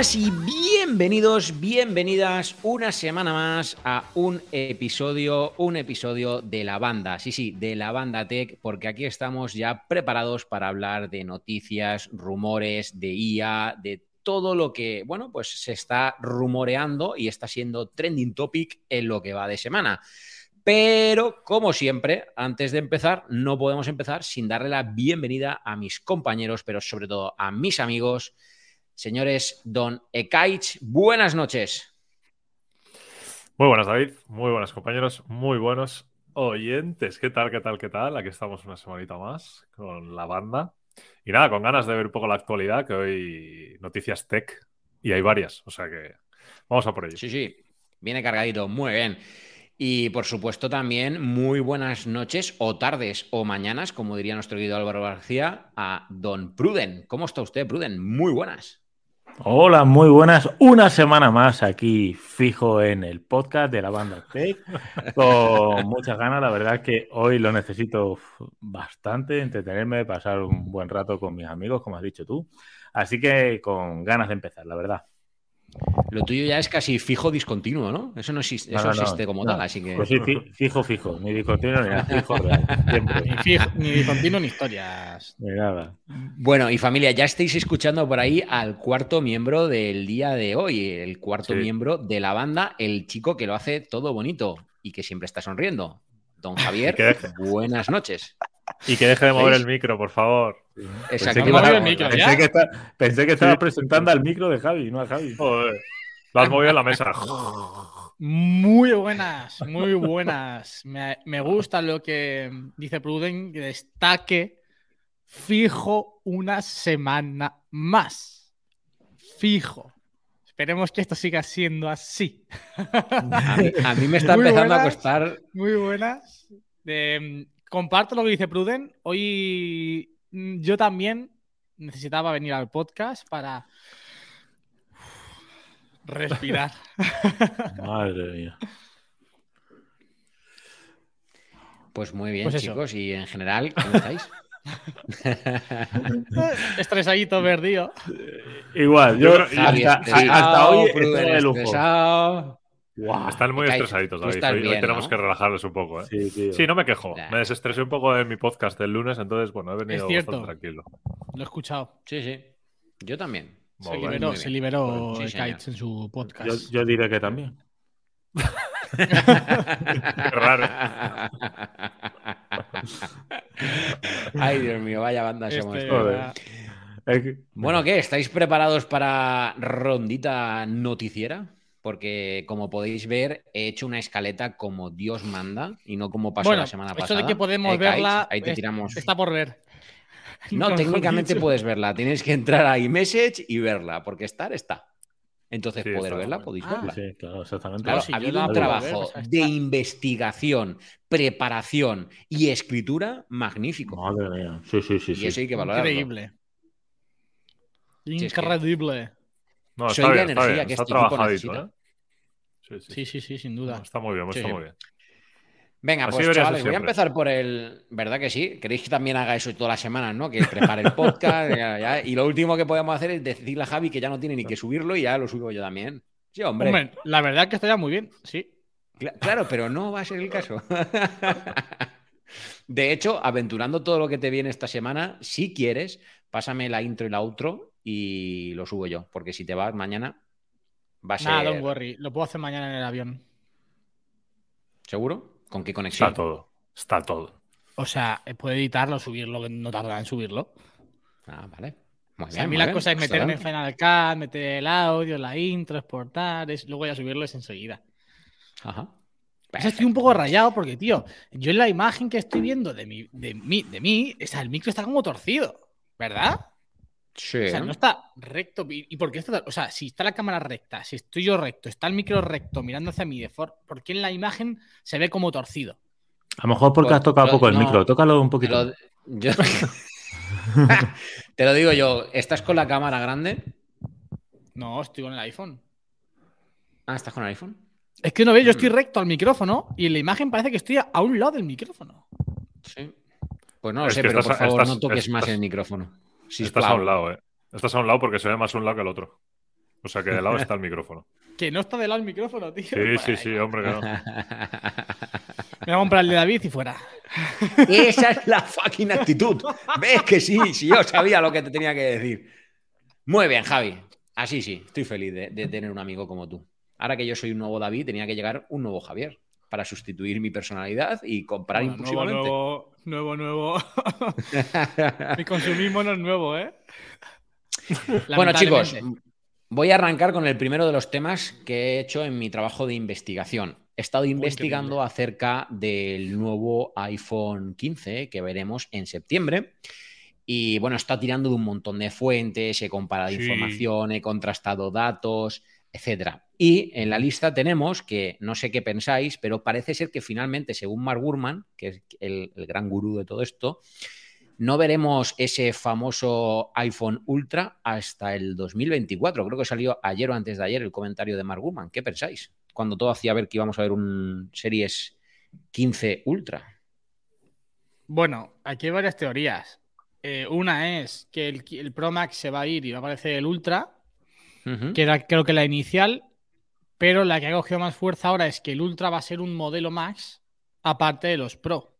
y bienvenidos, bienvenidas una semana más a un episodio, un episodio de la banda. Sí, sí, de la banda Tech, porque aquí estamos ya preparados para hablar de noticias, rumores, de IA, de todo lo que, bueno, pues se está rumoreando y está siendo trending topic en lo que va de semana. Pero, como siempre, antes de empezar, no podemos empezar sin darle la bienvenida a mis compañeros, pero sobre todo a mis amigos. Señores, don Ekaich, buenas noches. Muy buenas, David. Muy buenas, compañeros. Muy buenos oyentes. ¿Qué tal, qué tal, qué tal? Aquí estamos una semanita más con la banda. Y nada, con ganas de ver un poco la actualidad, que hoy noticias tech y hay varias. O sea que vamos a por ello. Sí, sí. Viene cargadito. Muy bien. Y por supuesto también muy buenas noches o tardes o mañanas, como diría nuestro querido Álvaro García, a don Pruden. ¿Cómo está usted, Pruden? Muy buenas. Hola, muy buenas. Una semana más aquí fijo en el podcast de la banda Tech. Con muchas ganas. La verdad es que hoy lo necesito bastante, entretenerme, pasar un buen rato con mis amigos, como has dicho tú. Así que con ganas de empezar, la verdad. Lo tuyo ya es casi fijo discontinuo, ¿no? Eso no existe, eso existe como tal, así que. Pues sí, fijo, fijo, ni discontinuo ni nada, fijo Ni, discontinuo ni historias. Ni nada. Bueno, y familia, ya estáis escuchando por ahí al cuarto miembro del día de hoy, el cuarto miembro de la banda, el chico que lo hace todo bonito y que siempre está sonriendo. Don Javier, buenas noches. Y que deje de mover el micro, por favor. Pensé que, pensé, que estaba presentando al micro de Javi, no a Javi. Joder. Lo has movido en la mesa. Muy buenas, muy buenas. Me, gusta lo que dice Pruden, que destaque fijo una semana más. Fijo. Esperemos que esto siga siendo así. A mí, me está empezando a costar. Muy buenas. De, comparto lo que dice Pruden. Hoy yo también necesitaba venir al podcast para respirar. Madre mía. Pues muy bien, pues chicos. Y en general, ¿cómo estáis? Estresadito, perdido. Igual, yo hasta, hoy estoy de lujo. Están muy estresaditos, David. Hoy, tenemos que relajarles un poco. ¿eh? Sí, no me quejo. Me desestresé un poco de mi podcast del lunes, entonces, bueno, he venido bastante tranquilo. Lo he escuchado. Sí, sí. Yo también. Se liberó, se liberó Kites en su podcast. Yo, diré que también. Qué raro. Ay, Dios mío, vaya banda somos. Este, bueno, ¿qué? ¿Estáis preparados para rondita noticiera? Porque como podéis ver, he hecho una escaleta como Dios manda y no como pasó la semana pasada. Eso de que podemos verla ahí te tiramos... está por ver. No, técnicamente puedes verla. Tienes que entrar a iMessage y verla, porque estar está. Entonces, poder verla, podéis ah, verla. Sí, claro, exactamente. Claro, ha habido un trabajo de investigación, preparación y escritura magnífico. Madre mía. Sí, sí, sí. Y eso hay que valorarlo. Increíble. Increíble. No, está Soy bien, la energía que está este trabajadito, ¿eh? Sí sí. sí, sin duda. está muy bien, está muy bien. Venga, pues chavales, voy a empezar por el. ¿Verdad que sí? ¿Queréis que también haga eso todas las semanas, no? Que prepare el podcast. y lo último que podemos hacer es decirle a Javi que ya no tiene ni que subirlo y ya lo subo yo también. Sí, hombre. hombre la verdad es que estaría muy bien, sí. Claro, pero no va a ser el caso. De hecho, aventurando todo lo que te viene esta semana, si quieres, pásame la intro y la outro y lo subo yo. Porque si te vas mañana, va a ser. Nada, don't worry. Lo puedo hacer mañana en el avión. ¿Seguro? ¿Con qué conexión? Está todo. Está todo. O sea, puedo editarlo, subirlo, no tardará en subirlo. Ah, vale. a mí la cosa es meterme en Final Cut, meter el audio, la intro, exportar, luego ya subirlo es enseguida. Ajá. estoy un poco rayado porque, tío, yo en la imagen que estoy viendo de mí, de mí, de mí, o sea, el micro está como torcido, ¿verdad? Sí. O sea, no está recto. ¿Y por qué está? O sea, si está la cámara recta, si estoy yo recto, está el micro recto mirando hacia mí, de ¿por qué en la imagen se ve como torcido? A lo mejor porque pues, has tocado poco el micro. Tócalo un poquito. Te lo digo yo, ¿estás con la cámara grande? No, estoy con el iPhone. Ah, ¿estás con el iPhone? Es que no ves, yo estoy mm. recto al micrófono y en la imagen parece que estoy a un lado del micrófono. Sí. Pues no lo sé, pero por favor no toques más el micrófono. Estás a un lado, ¿eh? Estás a un lado porque se ve más un lado que el otro. O sea que de lado está el micrófono. Que no está de lado el micrófono, tío. Sí, sí, sí, hombre, que no. Me voy a comprar el de David y fuera. Esa es la fucking actitud. ¿Ves que sí? Sí, yo sabía lo que te tenía que decir. Muy bien, Javi. Así sí, estoy feliz de, de tener un amigo como tú. Ahora que yo soy un nuevo David, tenía que llegar un nuevo Javier para sustituir mi personalidad y comprar Bueno, impulsivamente. nuevo, nuevo, nuevo. nuevo. Mi consumismo no es nuevo, ¿eh? Bueno, chicos, voy a arrancar con el primero de los temas que he hecho en mi trabajo de investigación. He estado investigando increíble. acerca del nuevo iPhone 15 que veremos en septiembre. Y bueno, está tirando de un montón de fuentes, he comparado Sí. información, he contrastado datos, etcétera. Y en la lista tenemos que no sé qué pensáis, pero parece ser que finalmente, según Mark Gurman, que es el, gran gurú de todo esto, no veremos ese famoso iPhone Ultra hasta el 2024. Creo que salió ayer o antes de ayer el comentario de Mark Gurman. ¿Qué pensáis? Cuando todo hacía ver que íbamos a ver un Series 15 Ultra. Bueno, aquí hay varias teorías. Eh, una es que el, el Pro Max se va a ir y va a aparecer el Ultra, Que era creo que la inicial, pero la que ha cogido más fuerza ahora es que el Ultra va a ser un modelo Max aparte de los Pro.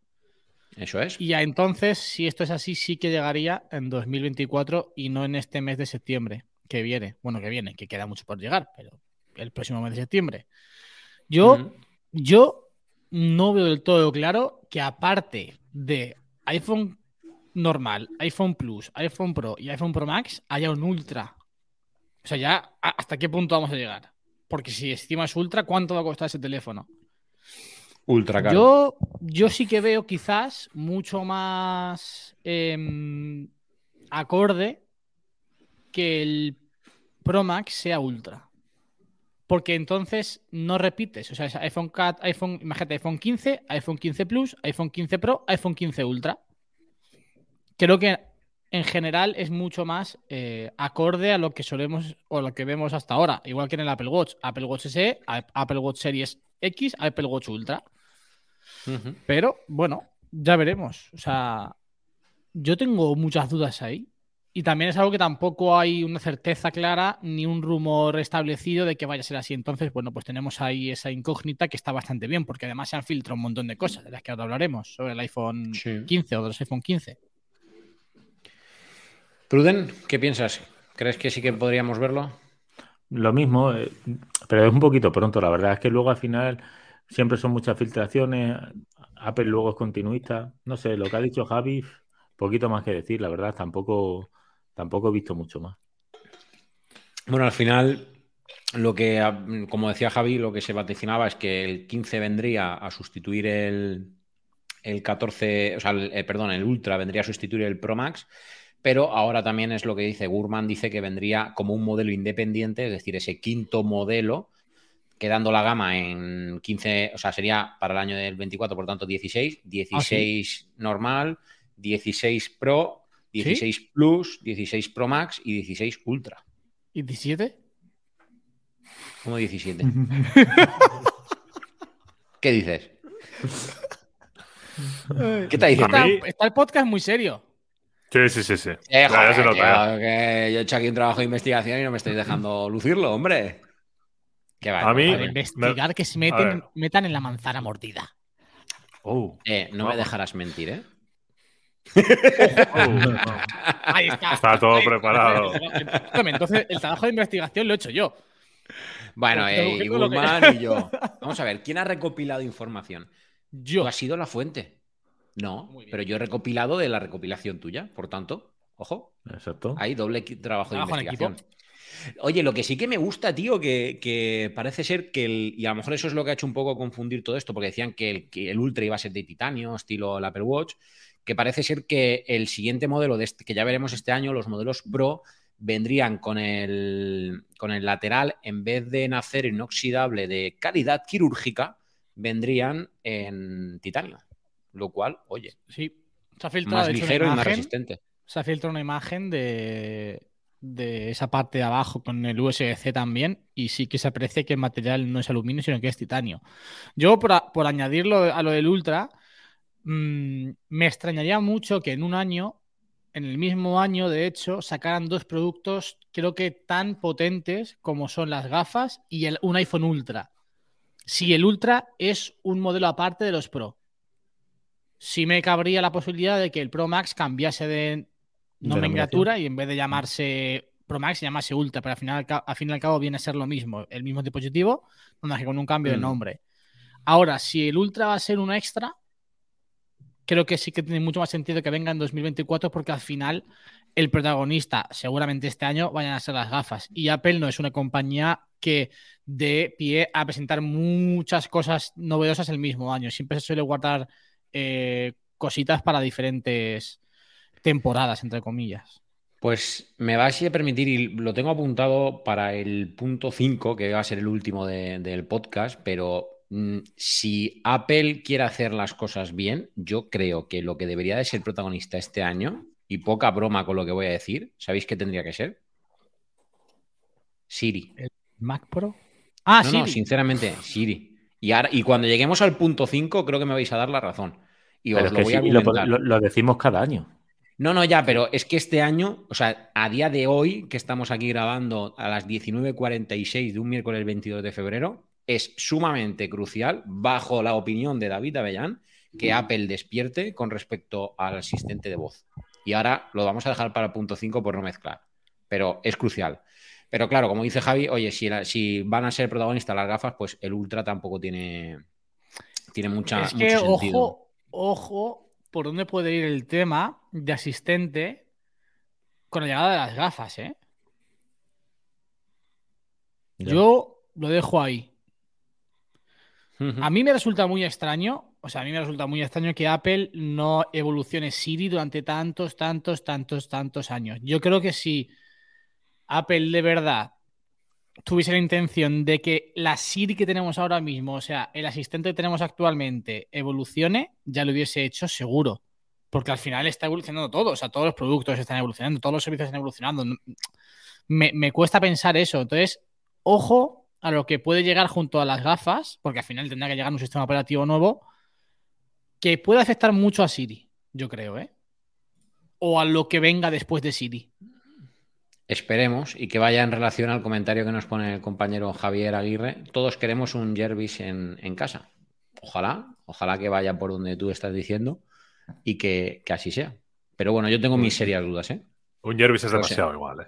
Eso es. Y ya entonces, si esto es así, sí que llegaría en 2024 y no en este mes de septiembre que viene. Bueno, que viene, que queda mucho por llegar, pero el próximo mes de septiembre. Yo, yo no veo del todo claro que aparte de iPhone normal, iPhone Plus, iPhone Pro y iPhone Pro Max, haya un Ultra. O sea, ya ¿a- hasta qué punto vamos a llegar. Porque si encima es Ultra, ¿cuánto va a costar ese teléfono? Ultra caro. Yo, yo sí que veo quizás mucho más em, acorde que el Pro Max sea Ultra. Porque entonces no repites. O sea, es iPhone Cat, iPhone, imagínate, iPhone 15, iPhone 15 Plus, iPhone 15 Pro, iPhone 15 Ultra. Creo que en general es mucho más eh, acorde a lo que solemos o lo que vemos hasta ahora. Igual que en el Apple Watch. Apple Watch SE, Apple Watch Series X, Apple Watch Ultra. Pero bueno, ya veremos. O sea, yo tengo muchas dudas ahí. Y también es algo que tampoco hay una certeza clara ni un rumor establecido de que vaya a ser así. Entonces, bueno, pues tenemos ahí esa incógnita que está bastante bien, porque además se han filtrado un montón de cosas de las que ahora hablaremos sobre el iPhone Sí. 15 o de los iPhone 15. Pruden, ¿qué piensas? ¿Crees que sí que podríamos verlo? Lo mismo, eh, pero es un poquito pronto. La verdad es que luego al final siempre son muchas filtraciones. Apple luego es continuista. No sé, lo que ha dicho Javi, poquito más que decir. La verdad, tampoco, tampoco he visto mucho más. Bueno, al final, lo que, como decía Javi, lo que se vaticinaba es que el 15 vendría a sustituir el, el 14, o sea, el, eh, perdón, el Ultra vendría a sustituir el Pro Max, pero ahora también es lo que dice Gurman, dice que vendría como un modelo independiente, es decir, ese quinto modelo, quedando la gama en 15, o sea, sería para el año del 24, por tanto, 16, 16 normal, 16 Pro, 16 Plus, 16 Pro Max y 16 Ultra. ¿Y 17? Como 17. ¿Qué dices? ¿Qué te dice? A Está, está el podcast muy serio. Sí, sí, sí, sí. Eh, Ya, ya se nota, ya. tío, que yo he hecho aquí un trabajo de investigación y no me estáis dejando lucirlo, hombre. Qué va, A mí- Para vale. investigar que se meten, metan en la manzana mordida. Oh, Eh, no me Vamos. dejarás mentir, ¿eh? oh. Ahí está. Está todo Ahí- preparado. Entonces, el trabajo de investigación lo he hecho yo. Bueno, Pues eh, y que- Guzmán y yo. Vamos a ver, ¿quién ha recopilado información? Yo. ¿Tú has sido la fuente? No, pero yo he recopilado de la recopilación tuya, por tanto, ojo, Exacto. hay doble trabajo de investigación. Oye, lo que sí que me gusta, tío, que, que parece ser que el. Y a lo mejor eso es lo que ha hecho un poco confundir todo esto, porque decían que el, que el Ultra iba a ser de titanio, estilo el Apple Watch, que parece ser que el siguiente modelo de este, que ya veremos este año, los modelos Pro, vendrían con el, con el lateral, en vez de en acero inoxidable de calidad quirúrgica, vendrían en titanio. Lo cual, oye, Sí. Se ha filtrado más de hecho, una ligero y más resistente. Se ha filtrado una imagen de, de esa parte de abajo con el USB-C también. Y sí que se aprecia que el material no es aluminio, sino que es titanio. Yo, por, a- por añadirlo a lo del Ultra, mm, me extrañaría mucho que en un año en el mismo año, de hecho, sacaran dos productos, creo que tan potentes como son las gafas y el, un iPhone Ultra. Si el Ultra es un modelo aparte de los Pro, sí me cabría la posibilidad de que el Pro Max cambiase de nomenclatura y en vez de llamarse Pro Max, llamase Ultra, pero al final, al fin y al cabo viene a ser lo mismo, el mismo dispositivo, con un cambio de mm. nombre. Ahora, si el Ultra va a ser un extra, creo que sí que tiene mucho más sentido que venga en 2024 porque al final el protagonista, seguramente este año, vayan a ser las gafas. Y Apple no es una compañía que dé pie a presentar muchas cosas novedosas el mismo año. Siempre se suele guardar eh, cositas para diferentes temporadas, entre comillas. Pues me va a permitir, y lo tengo apuntado para el punto 5, que va a ser el último del podcast, pero mm, si Apple quiere hacer las cosas bien, yo creo que lo que debería de ser protagonista este año, y poca broma con lo que voy a decir, ¿sabéis qué tendría que ser? Siri. ¿El Mac Pro? Ah, sí. No, sinceramente, Siri. Y, ahora, y cuando lleguemos al punto 5, creo que me vais a dar la razón. Y os lo voy a lo decimos cada año. No, no, ya, pero es que este año, o sea, a día de hoy, que estamos aquí grabando a las 19.46 de un miércoles 22 de febrero, es sumamente crucial, bajo la opinión de David Avellán, que Apple despierte con respecto al asistente de voz. Y ahora lo vamos a dejar para el punto 5 por no mezclar, pero es crucial. Pero claro, como dice Javi, oye, si, si van a ser protagonistas las gafas, pues el Ultra tampoco tiene, tiene mucha, es que, Ojo, ojo, por dónde puede ir el tema de asistente con la llegada de las gafas, ¿eh? Yo lo dejo ahí. A mí me resulta muy extraño, o sea, a mí me resulta muy extraño que Apple no evolucione Siri durante tantos, tantos, tantos, tantos años. Yo creo que si Apple de verdad tuviese la intención de que la Siri que tenemos ahora mismo, o sea, el asistente que tenemos actualmente, evolucione, ya lo hubiese hecho seguro. Porque al final está evolucionando todo, o sea, todos los productos están evolucionando, todos los servicios están evolucionando. Me, cuesta pensar eso. Entonces, ojo a lo que puede llegar junto a las gafas, porque al final tendrá que llegar un sistema operativo nuevo que puede afectar mucho a Siri, yo creo, ¿eh? O a lo que venga después de Siri. Esperemos y que vaya en relación al comentario que nos pone el compañero Javier Aguirre. Todos queremos un Jervis en, casa. Ojalá, ojalá que vaya por donde tú estás diciendo y que, así sea. Pero bueno, yo tengo mis serias dudas, ¿eh? Un Jervis es demasiado igual, ¿eh?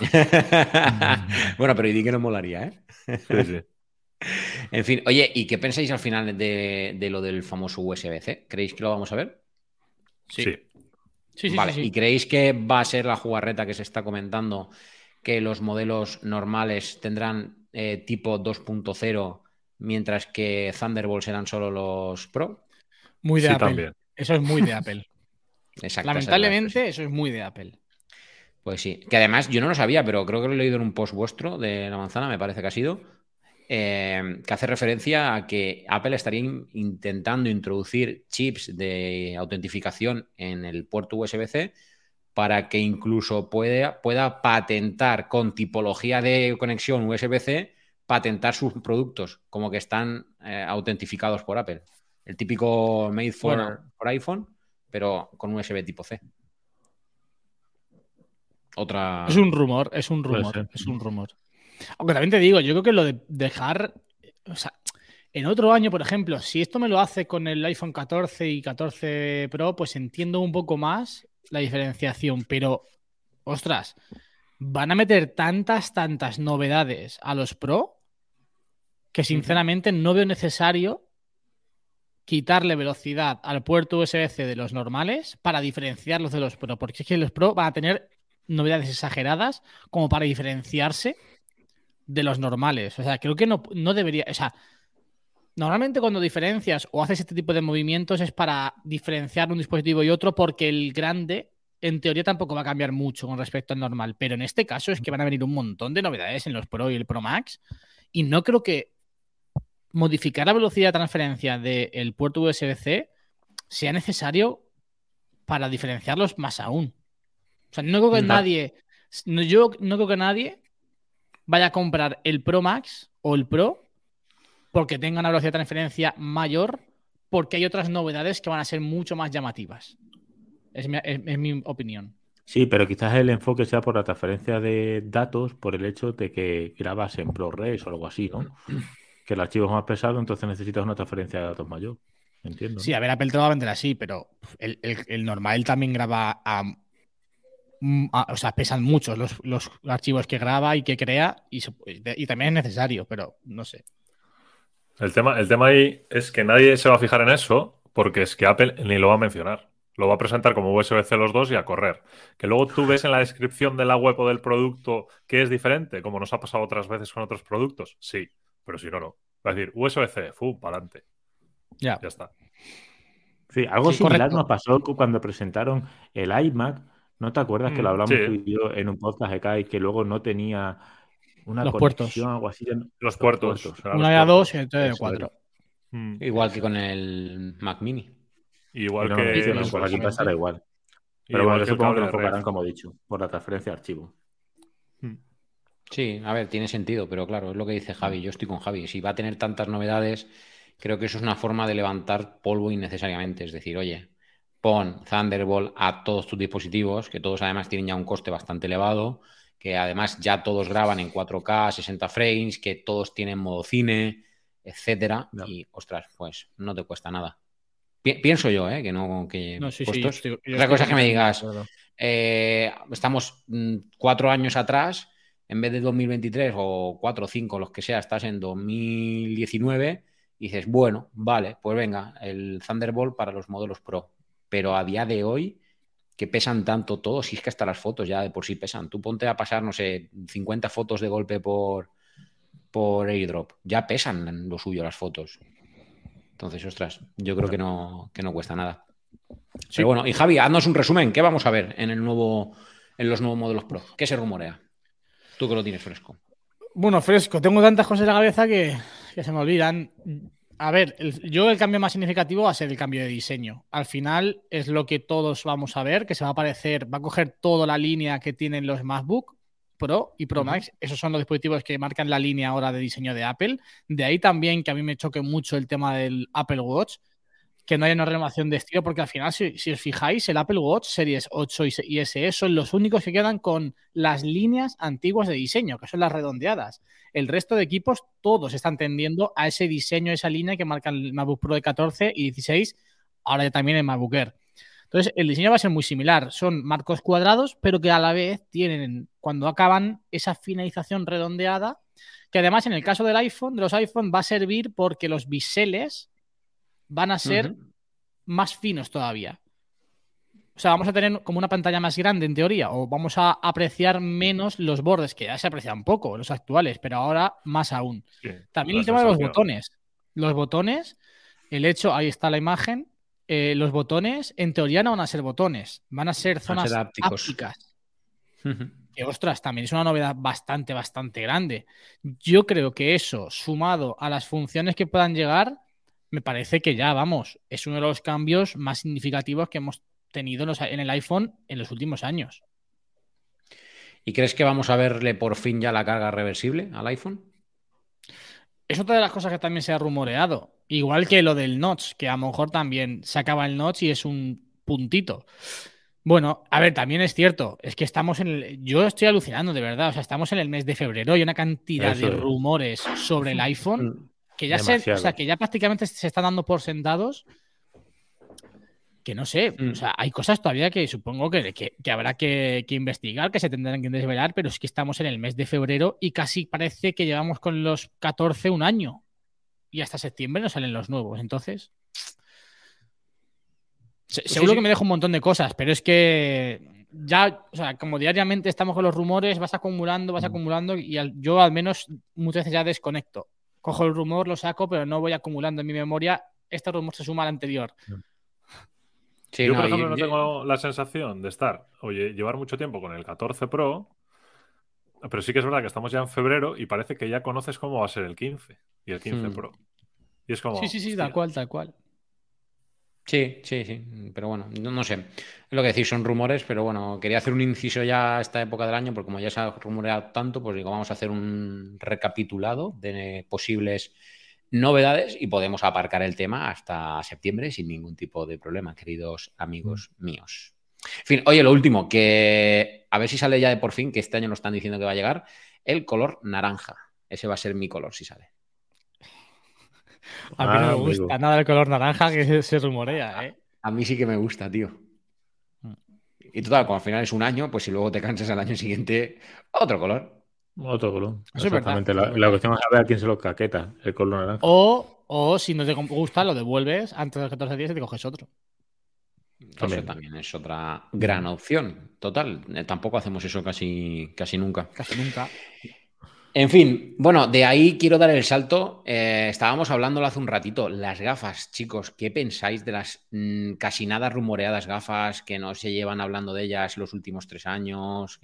bueno, pero ¿y di que no molaría, eh? sí, sí. En fin, oye, ¿y qué pensáis al final de, de lo del famoso USB-C? ¿Creéis que lo vamos a ver? sí. ¿Y creéis que va a ser la jugarreta que se está comentando que los modelos normales tendrán eh, tipo 2.0 mientras que Thunderbolt serán solo los Pro? Muy de Apple. Eso es muy de Apple. Lamentablemente, eso es muy de Apple. Pues sí, que además yo no lo sabía, pero creo que lo he leído en un post vuestro de la manzana, me parece que ha sido, eh, que hace referencia a que Apple estaría intentando introducir chips de autentificación en el puerto USB-C para que incluso pueda, pueda patentar con tipología de conexión USB-C, patentar sus productos como que están eh, autentificados por Apple. El típico made for, iPhone, pero con USB tipo C. Otra. Es un rumor, es un rumor, es un rumor. Aunque también te digo, yo creo que lo de dejar. O sea, en otro año, por ejemplo, si esto me lo hace con el iPhone 14 y 14 Pro, pues entiendo un poco más la diferenciación. Pero, ostras, van a meter tantas, tantas novedades a los Pro que sinceramente no veo necesario quitarle velocidad al puerto USB-C de los normales para diferenciarlos de los Pro, porque es que los Pro van a tener novedades exageradas como para diferenciarse de los normales. O sea, creo que no, no debería. O sea, normalmente cuando diferencias o haces este tipo de movimientos es para diferenciar un dispositivo y otro porque el grande en teoría tampoco va a cambiar mucho con respecto al normal, pero en este caso es que van a venir un montón de novedades en los Pro y el Pro Max y no creo que modificar la velocidad de transferencia del puerto USB-C sea necesario para diferenciarlos más aún. O sea, no creo que nadie, yo no creo que nadie vaya a comprar el Pro Max o el Pro porque tenga una velocidad de transferencia mayor, porque hay otras novedades que van a ser mucho más llamativas. Es mi, es- es mi opinión. Sí, pero quizás el enfoque sea por la transferencia de datos, por el hecho de que grabas en ProRes o algo así, ¿no? Que el archivo es más pesado, entonces necesitas una transferencia de datos mayor. Entiendo. Sí, a ver, Apple te va a vender así, pero el, el- el normal también graba a- O sea, pesan mucho los, los archivos que graba y que crea y, se- y también es necesario, pero no sé. El tema, el tema ahí es que nadie se va a fijar en eso porque es que Apple ni lo va a mencionar. Lo va a presentar como USB-C los dos y a correr. Que luego tú ves en la descripción de la web o del producto que es diferente, como nos ha pasado otras veces con otros productos. Sí, pero si no, no. Va a decir USB-C, fu, para adelante. Ya. Ya está. Sí, algo Sí, similar correcto. nos pasó cu- cuando presentaron el iMac. ¿No te acuerdas que lo Mm, hablamos sí. tú y yo en un podcast de Kai que luego no tenía una Los puertos. conexión, algo así? ya no- Los puertos. o sea, los Una de a puertos. dos y otra de cuatro. Mm. Igual que con el Mac Mini. Igual no, que. no, Sí, no, pues aquí pasará igual. Pero igual bueno, yo que supongo que lo de enfocarán como he dicho, por la transferencia de archivo. Sí, a ver, tiene sentido, pero claro, es lo que dice Javi. Yo estoy con Javi. Si va a tener tantas novedades, creo que eso es una forma de levantar polvo innecesariamente. Es decir, oye, pon Thunderbolt a todos tus dispositivos, que todos además tienen ya un coste bastante elevado, que además ya todos graban en 4K, 60 frames, que todos tienen modo cine, etcétera. Y ostras, pues no te cuesta nada. Pi- pienso yo, ¿eh? Que no, que No, sí, sí. yo puestos. estoy- yo Otra cosa es que me digas, eh, estamos mm, cuatro años atrás, en vez de 2023 o cuatro o cinco, los que sea, estás en 2019 y dices, bueno, vale, pues venga, el Thunderbolt para los modelos Pro. Pero a día de hoy, que pesan tanto todos, si es que hasta las fotos ya de por sí pesan. Tú ponte a pasar, no sé, 50 fotos de golpe por, por airdrop. Ya pesan lo suyo las fotos. Entonces, ostras, yo creo que no, que no cuesta nada. Pero bueno, y Javi, haznos un resumen. ¿Qué vamos a ver en el nuevo, en los nuevos modelos Pro? ¿Qué se rumorea? Tú que lo tienes fresco. Bueno, fresco. Tengo tantas cosas en la cabeza que, que se me olvidan. A ver, el- yo el cambio más significativo va a ser el cambio de diseño. Al final es lo que todos vamos a ver, que se va a aparecer, va a coger toda la línea que tienen los MacBook Pro y Pro. Max. Esos son los dispositivos que marcan la línea ahora de diseño de Apple. De ahí también que a mí me choque mucho el tema del Apple Watch, que no haya una renovación de estilo, porque al final, si, os fijáis, el Apple Watch Series 8 y, se- SE son los únicos que quedan con las líneas antiguas de diseño, que son las redondeadas. El resto de equipos, todos están tendiendo a ese diseño, esa línea que marcan el MacBook Pro de 14 y 16, ahora ya también el MacBook Air. Entonces, el diseño va a ser muy similar. Son marcos cuadrados, pero que a la vez tienen, cuando acaban, esa finalización redondeada, que además en el caso del iPhone, de los iPhone, va a servir porque los biseles van a ser más finos todavía. O sea, vamos a tener como una pantalla más grande en teoría, o vamos a apreciar menos los bordes, que ya se aprecian poco los actuales, pero ahora más aún. Sí, También el tema de los botones. Los botones, el hecho, ahí está la imagen, eh, los botones en teoría no van a ser botones, van a ser a zonas ser ápticos. ápticas. Que ostras, también es una novedad bastante, bastante grande. Yo creo que eso, sumado a las funciones que puedan llegar, me parece que ya, vamos, es uno de los cambios más significativos que hemos tenido en, los- en el iPhone en los últimos años. ¿Y crees que vamos a verle por fin ya la carga reversible al iPhone? Es otra de las cosas que también se ha rumoreado. Igual que lo del notch, que a lo mejor también se acaba el notch y es un puntito. Bueno, a ver, también es cierto, es que estamos en el... Yo estoy alucinando, de verdad, o sea, estamos en el mes de febrero y una cantidad Eso de es. rumores sobre el iPhone que ya se, o sea, que ya prácticamente se están dando por sentados que no sé, Mm. o sea, hay cosas todavía que supongo que, que- que habrá que, que investigar, que se tendrán que desvelar, pero es que estamos en el mes de febrero y casi parece que llevamos con los 14 un año y hasta septiembre no salen los nuevos, entonces... se- Pues sí, seguro sí. que me dejo un montón de cosas, pero es que ya, o sea, como diariamente estamos con los rumores, vas acumulando, vas Mm. acumulando y al- yo al menos muchas veces ya desconecto. Cojo el rumor, lo saco, pero no voy acumulando en mi memoria. Este rumor se suma al anterior. Sí, yo, no, por ejemplo, yo- no yo- tengo la sensación de estar, oye, llevar mucho tiempo con el 14 Pro, pero sí que es verdad que estamos ya en febrero y parece que ya conoces cómo va a ser el 15 y el 15 Hmm. Pro. Y es como. Sí, sí, sí, tal cual, tal cual. Sí, sí, sí, pero bueno, no, no sé. Es lo que decís, son rumores, pero bueno, quería hacer un inciso ya a esta época del año, porque como ya se ha rumoreado tanto, pues digo, vamos a hacer un recapitulado de posibles novedades y podemos aparcar el tema hasta septiembre sin ningún tipo de problema, queridos amigos míos. En fin, oye, lo último, que a ver si sale ya de por fin, que este año nos están diciendo que va a llegar, el color naranja. Ese va a ser mi color si sale. A mí no Ah, me amigo. gusta nada el color naranja que se, rumorea, ¿eh? A mí sí que me gusta, tío. Mm. Y total, como al final es un año, pues si luego te cansas al año siguiente, otro color. Otro color. Eso es verdad, Exactamente. La, la cuestión es saber a quién se lo caqueta, el color naranja. O, o si no te gusta, lo devuelves antes de los 14 días y te coges otro. También. Eso también es otra gran opción. Total, eh, tampoco hacemos eso casi, casi nunca. Casi nunca. En fin, bueno, de ahí quiero dar el salto. Eh, estábamos hablándolo hace un ratito. Las gafas, chicos, ¿qué pensáis de las mm, casi nada rumoreadas gafas que no se llevan hablando de ellas los últimos tres años?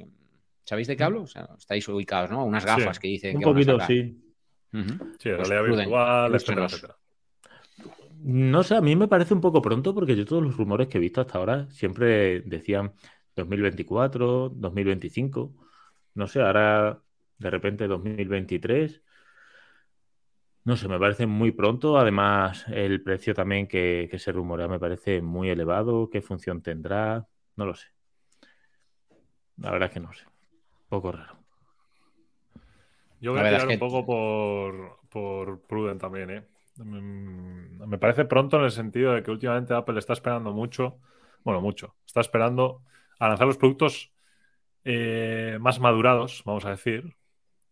¿Sabéis de qué hablo? O sea, estáis ubicados, ¿no? Unas gafas Sí, que dicen Un que van a poquito, sacar. sí. Sí, Pues, realidad virtual, etcétera. No sé, a mí me parece un poco pronto porque yo todos los rumores que he visto hasta ahora siempre decían 2024, 2025. No sé, ahora de repente 2023. No sé, me parece muy pronto. Además, el precio también que, que se rumorea me parece muy elevado. ¿Qué función tendrá? No lo sé. La verdad es que no sé. Un poco raro. Yo voy a tirar es un poco por, por Pruden también, ¿eh? Mm, Me parece pronto en el sentido de que últimamente Apple está esperando mucho, bueno, mucho, está esperando a lanzar los productos eh, más madurados, vamos a decir.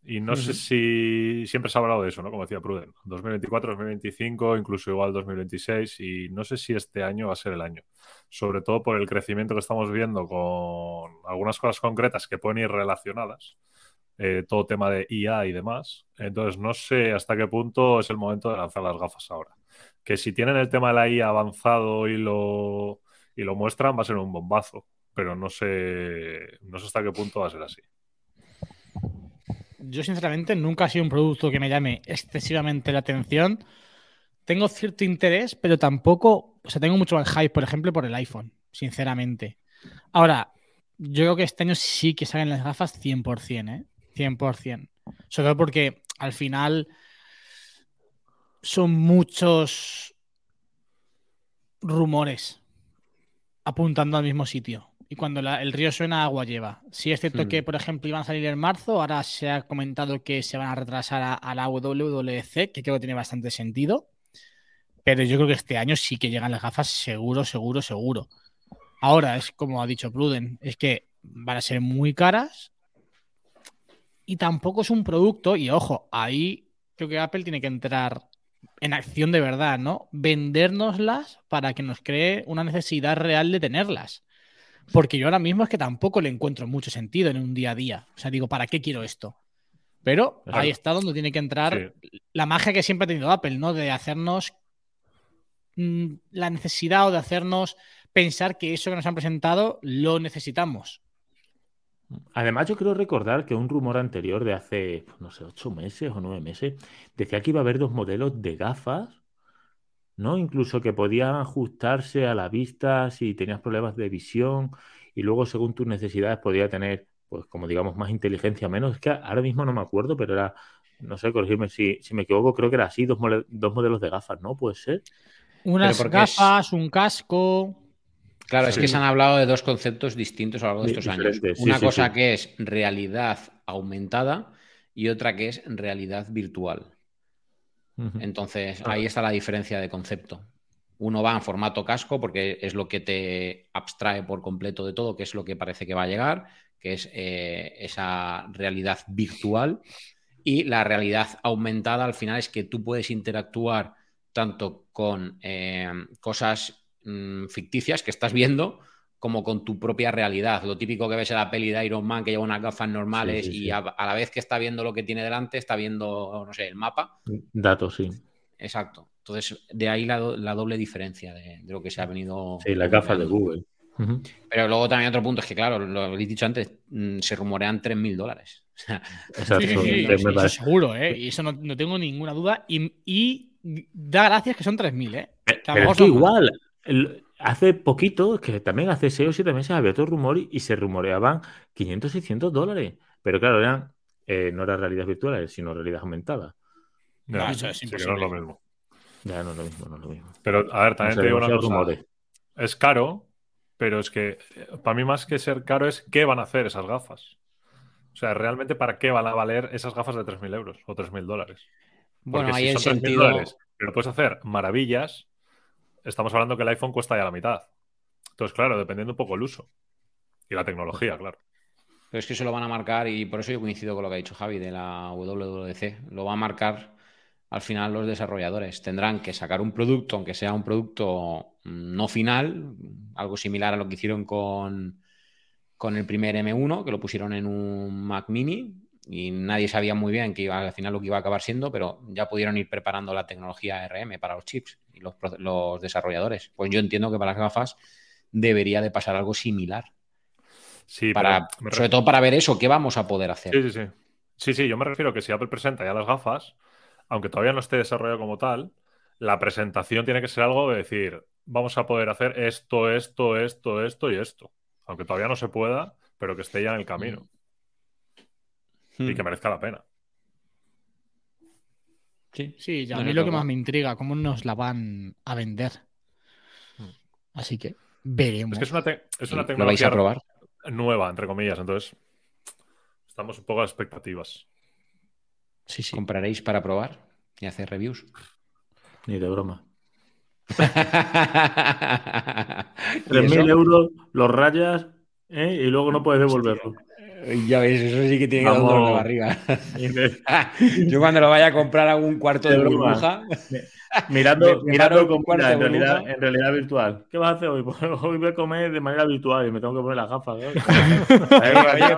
Y no sé si siempre se ha hablado de eso, ¿no? Como decía Pruden, 2024, 2025, incluso igual 2026, y no sé si este año va a ser el año. Sobre todo por el crecimiento que estamos viendo con algunas cosas concretas que pueden ir relacionadas eh, todo tema de IA y demás. Entonces, no sé hasta qué punto es el momento de lanzar las gafas ahora. Que si tienen el tema de la IA avanzado y lo, y lo muestran, va a ser un bombazo. Pero no sé, no sé hasta qué punto va a ser así. Yo, sinceramente, nunca ha sido un producto que me llame excesivamente la atención. Tengo cierto interés, pero tampoco. O sea, tengo mucho más hype, por ejemplo, por el iPhone, sinceramente. Ahora, yo creo que este año sí que salen las gafas 100%, ¿eh? 100%. Sobre todo porque al final son muchos rumores apuntando al mismo sitio. Y cuando la- el río suena, agua lleva. Sí es cierto Hmm. que, por ejemplo, iban a salir en marzo, ahora se ha comentado que se van a retrasar a, a la WWDC, que creo que tiene bastante sentido. Pero yo creo que este año sí que llegan las gafas, seguro, seguro, seguro. Ahora es como ha dicho Pruden, es que van a ser muy caras y tampoco es un producto, y ojo, ahí creo que Apple tiene que entrar en acción de verdad, ¿no? Vendérnoslas para que nos cree una necesidad real de tenerlas. Porque yo ahora mismo es que tampoco le encuentro mucho sentido en un día a día. O sea, digo, ¿para qué quiero esto? Pero Claro. ahí está donde tiene que entrar la magia que siempre ha tenido Apple, ¿no? De hacernos mm, la necesidad o de hacernos pensar que eso que nos han presentado lo necesitamos. Además, yo quiero recordar que un rumor anterior de hace, no sé, ocho meses o nueve meses, decía que iba a haber dos modelos de gafas, ¿no? Incluso que podían ajustarse a la vista si tenías problemas de visión y luego, según tus necesidades, podía tener, pues, como digamos, más inteligencia menos. Es que ahora mismo no me acuerdo, pero era, no sé, corregirme si, si me equivoco, creo que era así, dos, dos modelos de gafas, ¿no? Puede ser. Unas es- gafas, un casco. Claro, es que se han hablado de dos conceptos distintos a lo largo de estos años. sí, Una sí, cosa sí. que es realidad aumentada y otra que es realidad virtual. Entonces, Ah. ahí está la diferencia de concepto. Uno va en formato casco porque es lo que te abstrae por completo de todo, que es lo que parece que va a llegar, que es eh, esa realidad virtual. Y la realidad aumentada al final es que tú puedes interactuar tanto con eh, cosas mm, ficticias que estás viendo como con tu propia realidad. Lo típico que ves en la peli de Iron Man que lleva unas gafas normales Sí, sí, y a, a la vez que está viendo lo que tiene delante, está viendo, no sé, el mapa. Datos, sí. Exacto. Entonces, de ahí la, do- la doble diferencia de, de lo que se ha venido. Sí, las gafas de. Google. Pero luego también otro punto es que, claro, lo habéis dicho antes, mm, se rumorean 3.000 dólares. Exacto. Sí, sí, sí, entonces eso me parece- seguro, ¿eh? Y eso no, no tengo ninguna duda. Y, y da gracias que son 3.000, ¿eh? Pero es que igual, hace poquito, que también hace 6 o 7 meses había otro rumor y, y se rumoreaban 500, 600 dólares. Pero claro, eran, eh, no era realidad virtual, sino realidad aumentada. No, Ya, eso es sí que no es lo mismo. Ya no es lo mismo, no es lo mismo. Pero, a ver, también No te digo una cosa. rumores. Es caro, pero es que eh, para mí más que ser caro es qué van a hacer esas gafas. O sea, realmente para qué van a valer esas gafas de 3.000 euros o 3.000 dólares. Bueno, Porque ahí si el son 3.000 sentido. dólares, pero puedes hacer maravillas, estamos hablando que el iPhone cuesta ya la mitad. Entonces, claro, dependiendo un poco el uso y la tecnología, claro. Pero es que eso lo van a marcar y por eso yo coincido con lo que ha dicho Javi de la WWDC. Lo va a marcar al final los desarrolladores. Tendrán que sacar un producto, aunque sea un producto no final, algo similar a lo que hicieron con, con el primer M1, que lo pusieron en un Mac mini y nadie sabía muy bien que iba, al final lo que iba a acabar siendo, pero ya pudieron ir preparando la tecnología RM para los chips y los, desarrolladores. Pues yo entiendo que para las gafas debería de pasar algo similar. Sí, Para, pero sobre todo para ver eso, ¿qué vamos a poder hacer? Sí, sí, sí. Sí, sí, yo me refiero que si Apple presenta ya las gafas, aunque todavía no esté desarrollado como tal, la presentación tiene que ser algo de decir, vamos a poder hacer esto, esto, esto, esto y esto. Aunque todavía no se pueda, pero que esté ya en el camino Hmm. y que merezca la pena. Sí. Sí, y a No mí lo que más me intriga, cómo nos la van a vender. Mm. Así que veremos. Es que es una, te- es una ¿Lo vais tecnología a probar? nueva, entre comillas, entonces estamos un poco a expectativas. Sí, sí. ¿Compraréis para probar y hacer reviews? Ni de broma. ¿Y 3.000 eso? euros, los rayas ¿eh? y luego no puedes devolverlo. Ya ves, eso sí que tiene que dar un dolor de barriga. Yo cuando lo vaya a comprar a un cuarto de burbuja, mirando Me mirando de en realidad, en realidad virtual. ¿Qué vas a hacer hoy? Pues hoy voy a comer de manera virtual y me tengo que poner las gafas. ¿eh? oye,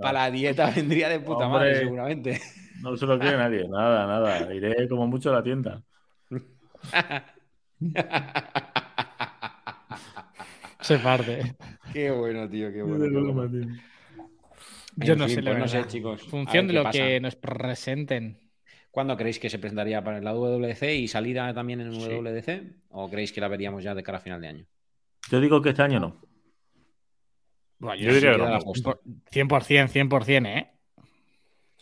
para la dieta vendría de puta madre, seguramente. No se lo quiere nadie, nada, nada. Iré como mucho a la tienda. Se parte. Qué bueno, tío, qué bueno. Qué bueno. Yo En no fin, sé, la pues no sé, chicos. Función de lo que nos presenten. ¿Cuándo creéis que se presentaría para la WDC y salida también en Sí. WDC? ¿O creéis que la veríamos ya de cara a final de año? Yo digo que este año no. Bueno, Yo diría que no. la apuesta. 100%, 100%, ¿eh?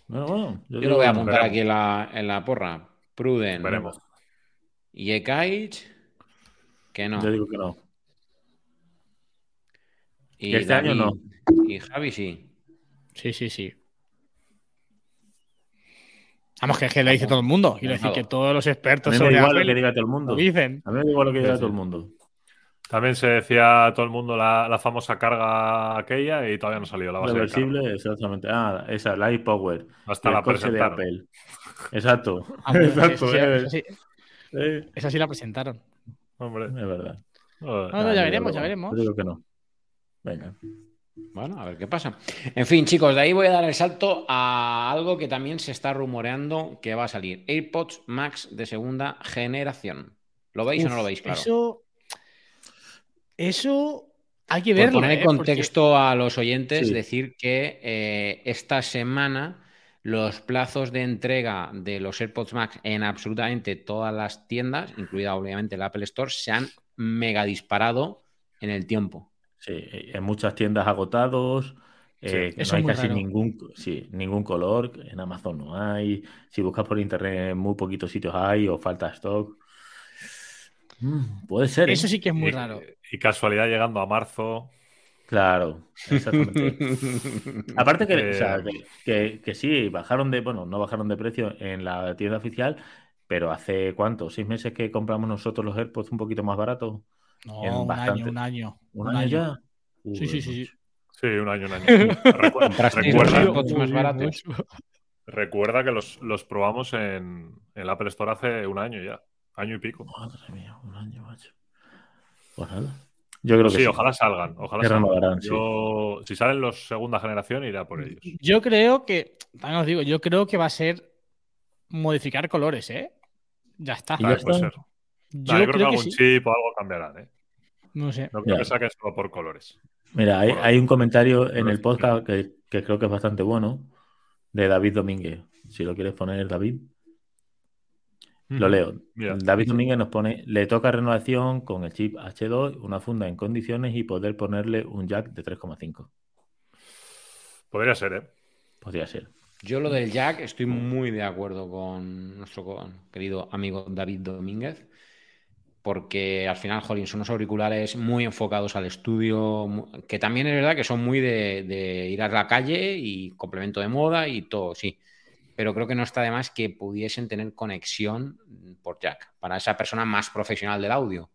Bueno, bueno, Yo lo voy a no. apuntar veremos. aquí en la, en la porra. Pruden. Veremos. Y Ekaich, que no. Yo digo que no. Y que este año David Y Javi sí. Sí, sí, sí. Vamos, que es que lo dice todo el mundo. Quiero decir que todos los A expertos mí me da sobre igual lo que diga todo el mundo. lo dicen. A mí me da igual lo que diga Sí, todo el mundo. También se decía todo el mundo la, la famosa carga aquella y todavía no ha salido la base de carga. Reversible, exactamente. Ah, esa, la iPower. Hasta el la coche de presentaron. Apple. Exacto. Ah, Exacto. esa, sí, eh. esa sí- Eh, esa sí la presentaron. Hombre. es verdad. No, no, ya veremos, ya veremos. Yo digo que no. Venga. Bueno, a ver qué pasa. En fin, chicos, de ahí voy a dar el salto a algo que también se está rumoreando que va a salir. AirPods Max de segunda generación. ¿Lo veis o no lo veis? Claro. Eso. Eso. Hay que Por verlo. poner en ¿eh? Porque- contexto a los oyentes, Sí. decir que eh, esta semana los plazos de entrega de los AirPods Max en absolutamente todas las tiendas, incluida obviamente el Apple Store, se han mega disparado en el tiempo. Sí, en muchas tiendas agotados. eh, no hay es muy casi raro. ningún, sí, ningún color. En Amazon no hay. Si buscas por internet, en muy poquitos sitios hay o falta stock. Mm, puede ser. ¿eh? Eso sí que es muy Y- raro. Y casualidad llegando a marzo. Claro, exactamente. Aparte que, Eh, o sea, que, que- que sí, bajaron de, bueno, no bajaron de precio en la tienda oficial, pero hace cuánto, seis meses que compramos nosotros los AirPods un poquito más baratos. No, en un bastante- año, un año. ¿Un, año, ya? Uy, Sí, sí, sí, sí. Sí, un año, un año. Recu- ¿Comprasteis los recuerda, baratos? recuerda que los, los probamos en, en el Apple Store hace un año ya. Año y pico. Madre mía, un año, macho. Pues nada. Yo creo que sí, sí. ojalá salgan. Ojalá salgan. renovarán, sí. Yo, si salen los segunda generación, iré a por ellos. Yo creo que, también os digo, yo creo que va a ser modificar colores, ¿eh? Ya está. Vale, puede está. Yo, creo, que creo que algún sí. chip o algo cambiarán, ¿eh? No sé. No creo Ya. que saquen solo por colores. Mira, hay, hay un comentario en el podcast que, que creo que es bastante bueno, de David Domínguez. Si lo quieres poner, David, lo leo. Mira. David Domínguez nos pone, le toca renovación con el chip H2, una funda en condiciones y poder ponerle un jack de 3,5. Podría ser, ¿eh? Podría ser. Yo lo del Jack estoy muy de acuerdo con nuestro querido amigo David Domínguez. Porque al final, jolín, son unos auriculares muy enfocados al estudio, que también es verdad que son muy de, ir a la calle y complemento de moda y todo, sí. Pero creo que no está de más que pudiesen tener conexión por jack para esa persona más profesional del audio.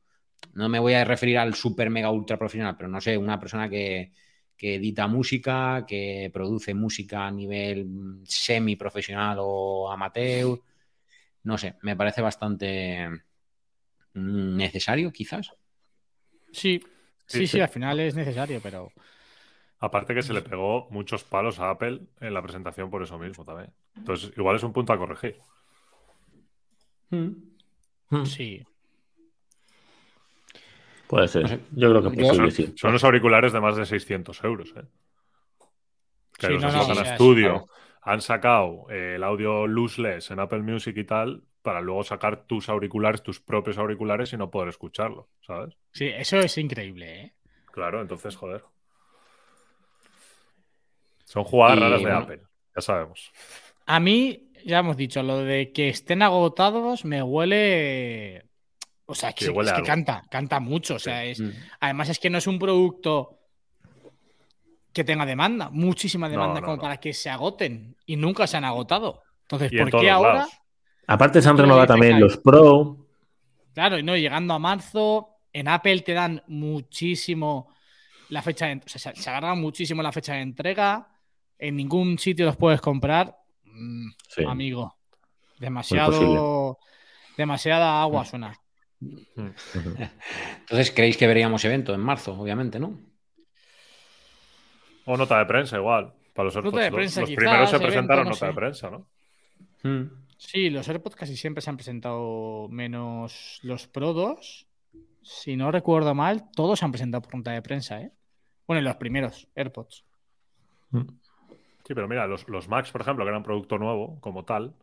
No me voy a referir al super mega ultra profesional, pero no sé, una persona que, que edita música, que produce música a nivel semi profesional o amateur. No sé, me parece bastante necesario, quizás. Sí, sí, sí, al final es necesario, pero. Aparte que se le pegó muchos palos a Apple en la presentación por eso mismo también. Entonces, igual es un punto a corregir. Hmm. Hmm. Sí. Puede ser. Yo creo que son, sí. Son los auriculares de más de 600 euros. ¿eh? Que los no, estudio. Han sacado eh, el audio lossless en Apple Music y tal para luego sacar tus auriculares, tus propios auriculares y no poder escucharlo, ¿sabes? Sí, eso es increíble, ¿eh? Claro, entonces, joder. Son jugadas raras de Apple, ya sabemos. A mí, ya hemos dicho, lo de que estén agotados me huele. O sea, que, es que canta, canta mucho. O sea, es... Mm. además es que no es un producto que tenga demanda, muchísima demanda como para que se agoten y nunca se han agotado. Entonces, ¿por qué ahora? Aparte se han renovado también los Pro. Claro, y no, llegando a marzo, en Apple te dan muchísimo la fecha de, o sea, se agarra muchísimo la fecha de entrega. En ningún sitio los puedes comprar. Mm, amigo. Demasiado. Demasiada agua suena. Entonces, ¿creéis que veríamos evento en marzo? Obviamente, ¿no? O nota de prensa, igual. Para los, nota de prensa, los, primeros se presentaron nota de prensa, ¿no? Hmm. Sí, los AirPods casi siempre se han presentado menos los Pro 2. Si no recuerdo mal, todos se han presentado por nota de prensa, ¿eh? Bueno, los primeros AirPods. Mm. Sí, pero mira, los, Max, por ejemplo, que eran producto nuevo como tal,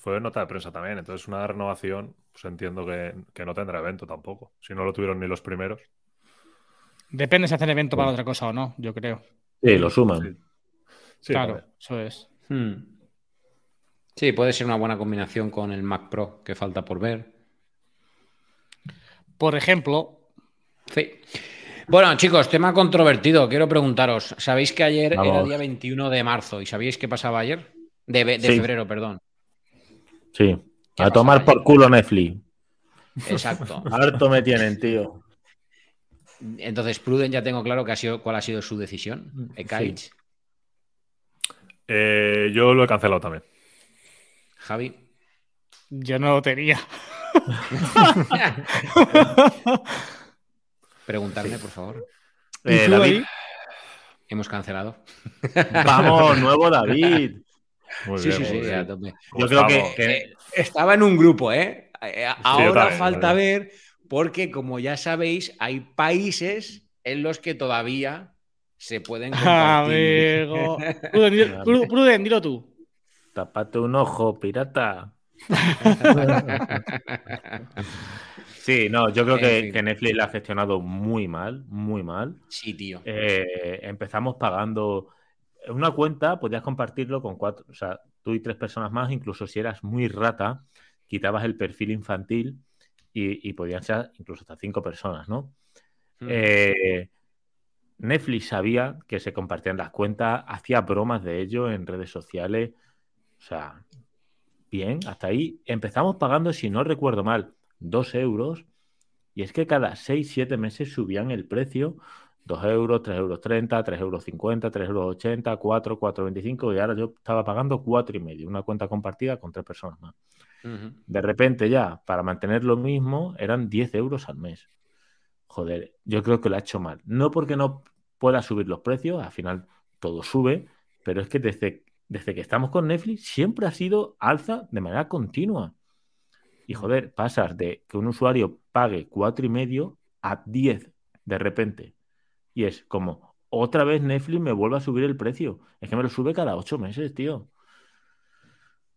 fue nota de prensa también. Entonces, una renovación, pues entiendo que, no tendrá evento tampoco. Si no lo tuvieron ni los primeros. Depende si hacen evento para otra cosa o no, yo creo. Sí, lo suman. claro, eso es. Hmm. Sí, puede ser una buena combinación con el Mac Pro que falta por ver. Por ejemplo. Sí. Bueno, chicos, tema controvertido. Quiero preguntaros, ¿sabéis que ayer era día 21 de marzo? ¿Y sabíais qué pasaba ayer? De, febrero, perdón. Sí. A tomar por culo Netflix. Exacto. Harto me tienen, tío. Entonces, Pruden ya tengo claro que ha sido, cuál ha sido su decisión. Sí. Eh, yo lo he cancelado también. Javi. Yo no lo tenía. Preguntarme, por favor. Eh, David. Hemos cancelado. Vamos, nuevo David. sí, sí, sí, Yo creo que, estaba en un grupo, ¿eh? eh ahora falta ver, porque como ya sabéis, hay países en los que todavía se pueden compartir. Amigo. Pruden, dilo tú. Tapate un ojo, pirata. sí, no, yo creo que, Netflix la ha gestionado muy mal, muy mal. Sí, tío. Eh, empezamos pagando una cuenta, podías compartirlo con cuatro, o sea, tú y tres personas más, incluso si eras muy rata, quitabas el perfil infantil y, podían ser incluso hasta cinco personas, ¿no? Hmm. Eh, Netflix sabía que se compartían las cuentas, hacía bromas de ello en redes sociales. O sea, bien, hasta ahí. Empezamos pagando, si no recuerdo mal, dos euros. Y es que cada 6, 7 meses subían el precio. 2 euros, 3 euros 30, 3 euros 50, 3 euros 80, 4, 4, 25 y ahora yo estaba pagando 4 y medio, una cuenta compartida con tres personas más. De repente ya, para mantener lo mismo, eran 10 euros al mes. Joder, yo creo que lo ha hecho mal. No porque no pueda subir los precios, al final todo sube, pero es que desde desde que estamos con Netflix, siempre ha sido alza de manera continua. Y joder, pasas de que un usuario pague cuatro y medio a 10 de repente. Y es como, otra vez Netflix me vuelve a subir el precio. Es que me lo sube cada ocho meses, tío.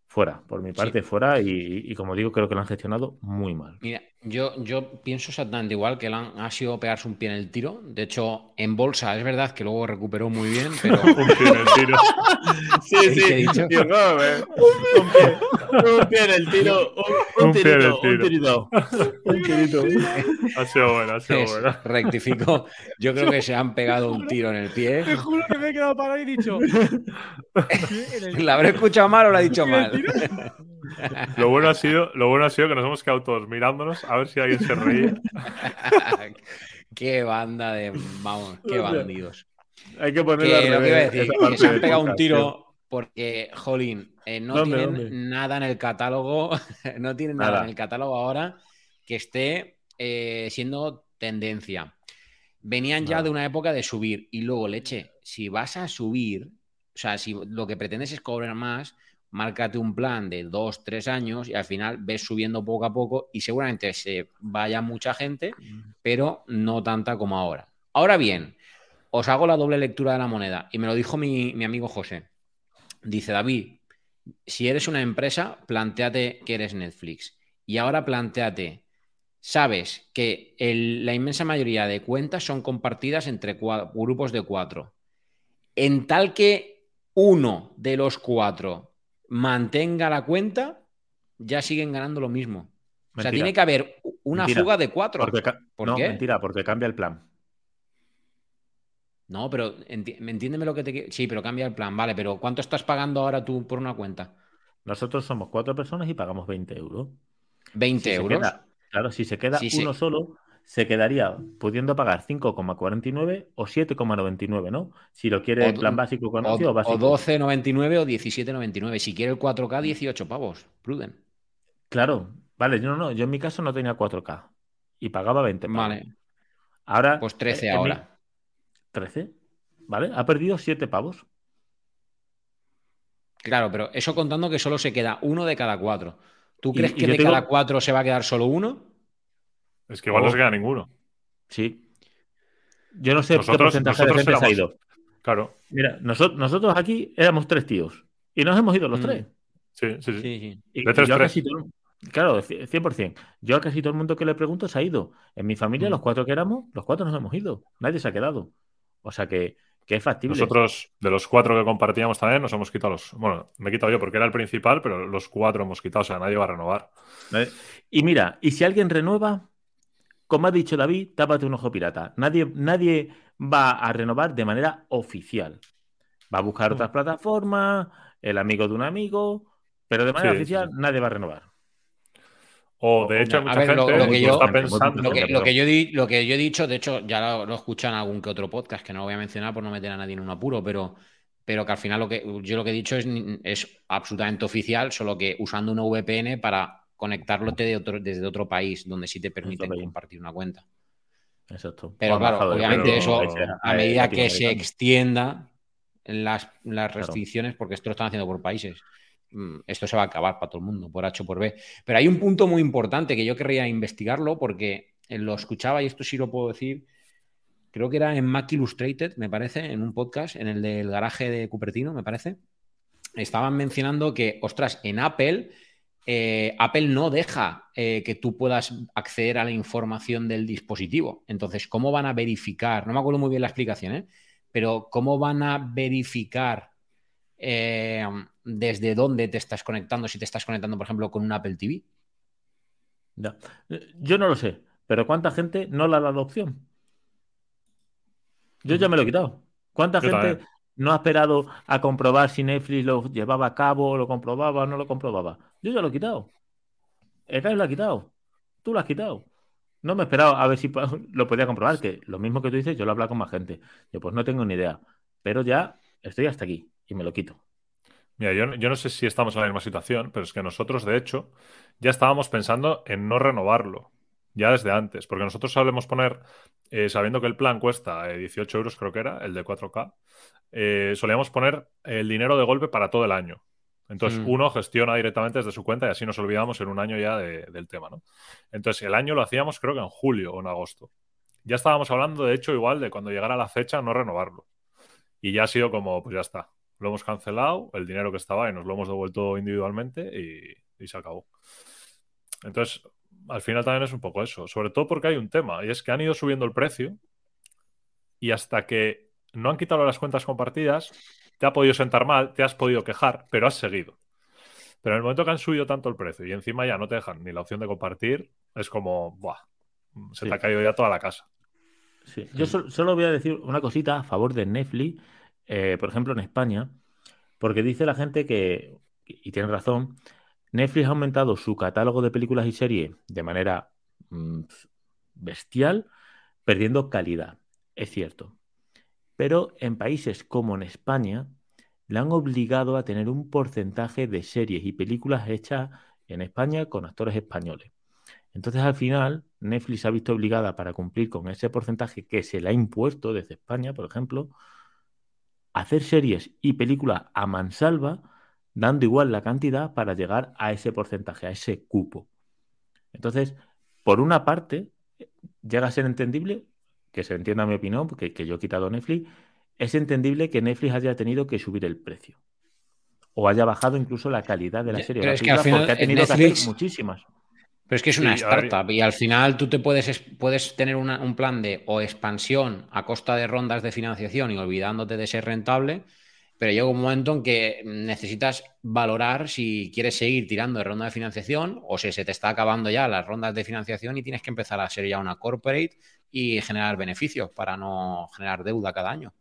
fuera, por mi parte fuera y, como digo, creo que lo han gestionado muy mal. Mira, yo, yo pienso exactamente igual que han, ha sido pegarse un pie en el tiro. De hecho, en bolsa es verdad que luego recuperó muy bien, pero... un pie en el tiro. sí, sí. un, pie, un, pie, en el tiro. Un, un tirito, un tirito. Un tirito. Ha sido bueno, ha sido bueno. Rectifico. Yo creo que se han pegado un tiro en el pie. Te juro que me he quedado parado y dicho... ¿La habré escuchado mal o la he dicho mal? Lo bueno, ha sido, lo bueno ha sido que nos hemos quedado todos mirándonos a ver si alguien se reía. qué banda de. Vamos, qué bandidos. Hay que ponerle lo que iba a decir, que se han pegado un tiro porque, jolín, eh, no tienen nada en el catálogo, no tienen nada. en el catálogo ahora que esté eh, siendo tendencia. Venían ya de una época de subir y luego, leche, si vas a subir, o sea, si lo que pretendes es cobrar más, márcate un plan de dos, tres años y al final ves subiendo poco a poco y seguramente se vaya mucha gente, pero no tanta como ahora. Ahora bien, os hago la doble lectura de la moneda y me lo dijo mi, amigo José. Dice David, si eres una empresa, planteate que eres Netflix. Y ahora planteate, sabes que la inmensa mayoría de cuentas son compartidas entre grupos de cuatro. En tal que uno de los cuatro mantenga la cuenta, ya siguen ganando lo mismo. O sea, tiene que haber una fuga de cuatro. ¿Por no, mentira, porque cambia el plan. No, pero entiéndeme lo que te Sí, pero cambia el plan, vale, pero ¿cuánto estás pagando ahora tú por una cuenta? Nosotros somos cuatro personas y pagamos 20 euros. ¿20 euros? claro, si se queda uno solo, se quedaría pudiendo pagar 5,49 o 7,99, ¿no? Si lo quiere en plan básico con o, o básico. O 12,99 o 17,99. Si quiere el 4K, 18 pavos. Pruden. Claro, vale, yo no, yo en mi caso no tenía 4K y pagaba 20 pavos. Vale. Ahora. Pues 13 eh, ahora. 13, ¿vale? Ha perdido 7 pavos. Claro, pero eso contando que solo se queda uno de cada cuatro. ¿Tú crees que de cada cuatro se va a quedar solo uno? Es que igual no se queda ninguno. Sí. Yo no sé qué porcentaje de gente se ha ido. Claro. Mira, nosotros, nosotros aquí éramos tres tíos y nos hemos ido los mm. tres. Sí, sí, sí. Y de tres, yo Casi todo, claro, 100%. Yo a casi todo el mundo que le pregunto se ha ido. En mi familia, mm. los cuatro que éramos, los cuatro nos hemos ido. Nadie se ha quedado. O sea que, que es factible. Nosotros, de los cuatro que compartíamos también, nos hemos quitado los. Bueno, me he quitado yo porque era el principal, pero los cuatro hemos quitado. O sea, nadie va a renovar. Y mira, y si alguien renueva, como ha dicho David, tápate un ojo pirata. Nadie, nadie va a renovar de manera oficial. Va a buscar otras mm. plataformas, el amigo de un amigo, pero de manera oficial nadie va a renovar. O de hecho, mucha gente lo, que yo, está pensando. Lo que, yo lo que yo he dicho, de hecho, ya lo, lo escuchan en algún que otro podcast, que no lo voy a mencionar por no meter a nadie en un apuro, pero, pero que al final lo que yo lo que he dicho es, es absolutamente oficial, solo que usando una VPN para conectarlo desde otro país donde sí te permiten compartir una cuenta. Exacto. Pero claro, obviamente eso, a medida que se extienda las, las restricciones, porque esto lo están haciendo por países, mm, esto se va a acabar para todo el mundo, por H o por B. Pero hay un punto muy importante que yo querría investigarlo porque lo escuchaba y esto sí lo puedo decir. Creo que era en Mac Illustrated, me parece, en un podcast, en el del garaje de Cupertino, me parece. Estaban mencionando que, ostras, en Apple eh, Apple no deja eh, que tú puedas acceder a la información del dispositivo. Entonces, ¿cómo van a verificar? No me acuerdo muy bien la explicación, ¿eh? pero ¿cómo van a verificar desde dónde te estás conectando? Si te estás conectando, por ejemplo, con un Apple TV. Yo no lo sé, pero ¿cuánta gente no le ha dado opción? Yo ya me lo he quitado. ¿Cuánta gente no ha esperado a comprobar si Netflix lo llevaba a cabo, lo comprobaba o no lo comprobaba. Yo ya lo he quitado. El lo ha quitado. Tú lo has quitado. No me he esperado a ver si lo podía comprobar, que lo mismo que tú dices, yo lo he hablado con más gente. Yo pues no tengo ni idea. Pero ya estoy hasta aquí y me lo quito. Mira, yo, yo no sé si estamos en la misma situación, pero es que nosotros, de hecho, ya estábamos pensando en no renovarlo ya desde antes, porque nosotros solemos poner, eh, sabiendo que el plan cuesta 18 eh, euros, creo que era, el de 4K, eh, solíamos poner el dinero de golpe para todo el año. Entonces, mm. uno gestiona directamente desde su cuenta y así nos olvidamos en un año ya del tema, ¿no? Entonces, el año lo hacíamos creo que en julio o en agosto. Ya estábamos hablando, de hecho, igual de cuando llegara la fecha no renovarlo. Y ya ha sido como, pues ya está, lo hemos cancelado, el dinero que estaba ahí nos lo hemos devuelto individualmente y, y se acabó. Entonces, al final también es un poco eso, sobre todo porque hay un tema, y es que han ido subiendo el precio y hasta que no han quitado las cuentas compartidas, te ha podido sentar mal, te has podido quejar, pero has seguido. Pero en el momento que han subido tanto el precio y encima ya no te dejan ni la opción de compartir, es como, ¡buah! Se te ha caído ya toda la casa. Sí. Yo solo voy a decir una cosita a favor de Netflix, eh, por ejemplo, en España, porque dice la gente que, y tiene razón, Netflix ha aumentado su catálogo de películas y series de manera mm, bestial, perdiendo calidad. Es cierto. Pero en países como en España, le han obligado a tener un porcentaje de series y películas hechas en España con actores españoles. Entonces, al final, Netflix ha visto obligada para cumplir con ese porcentaje que se le ha impuesto desde España, por ejemplo, hacer series y películas a mansalva dando igual la cantidad para llegar a ese porcentaje, a ese cupo. Entonces, por una parte, llega a ser entendible, que se entienda mi opinión, porque que yo he quitado Netflix, es entendible que Netflix haya tenido que subir el precio. O haya bajado incluso la calidad de la serie. Pero es que al final porque ha tenido que hacer muchísimas. Pero es que es una startup y al final tú te puedes, puedes tener un plan de o expansión a costa de rondas de financiación y olvidándote de ser rentable, pero llega un momento en que necesitas valorar si quieres seguir tirando de ronda de financiación o si se te está acabando ya las rondas de financiación y tienes que empezar a ser ya una corporate y generar beneficios para no generar deuda cada año.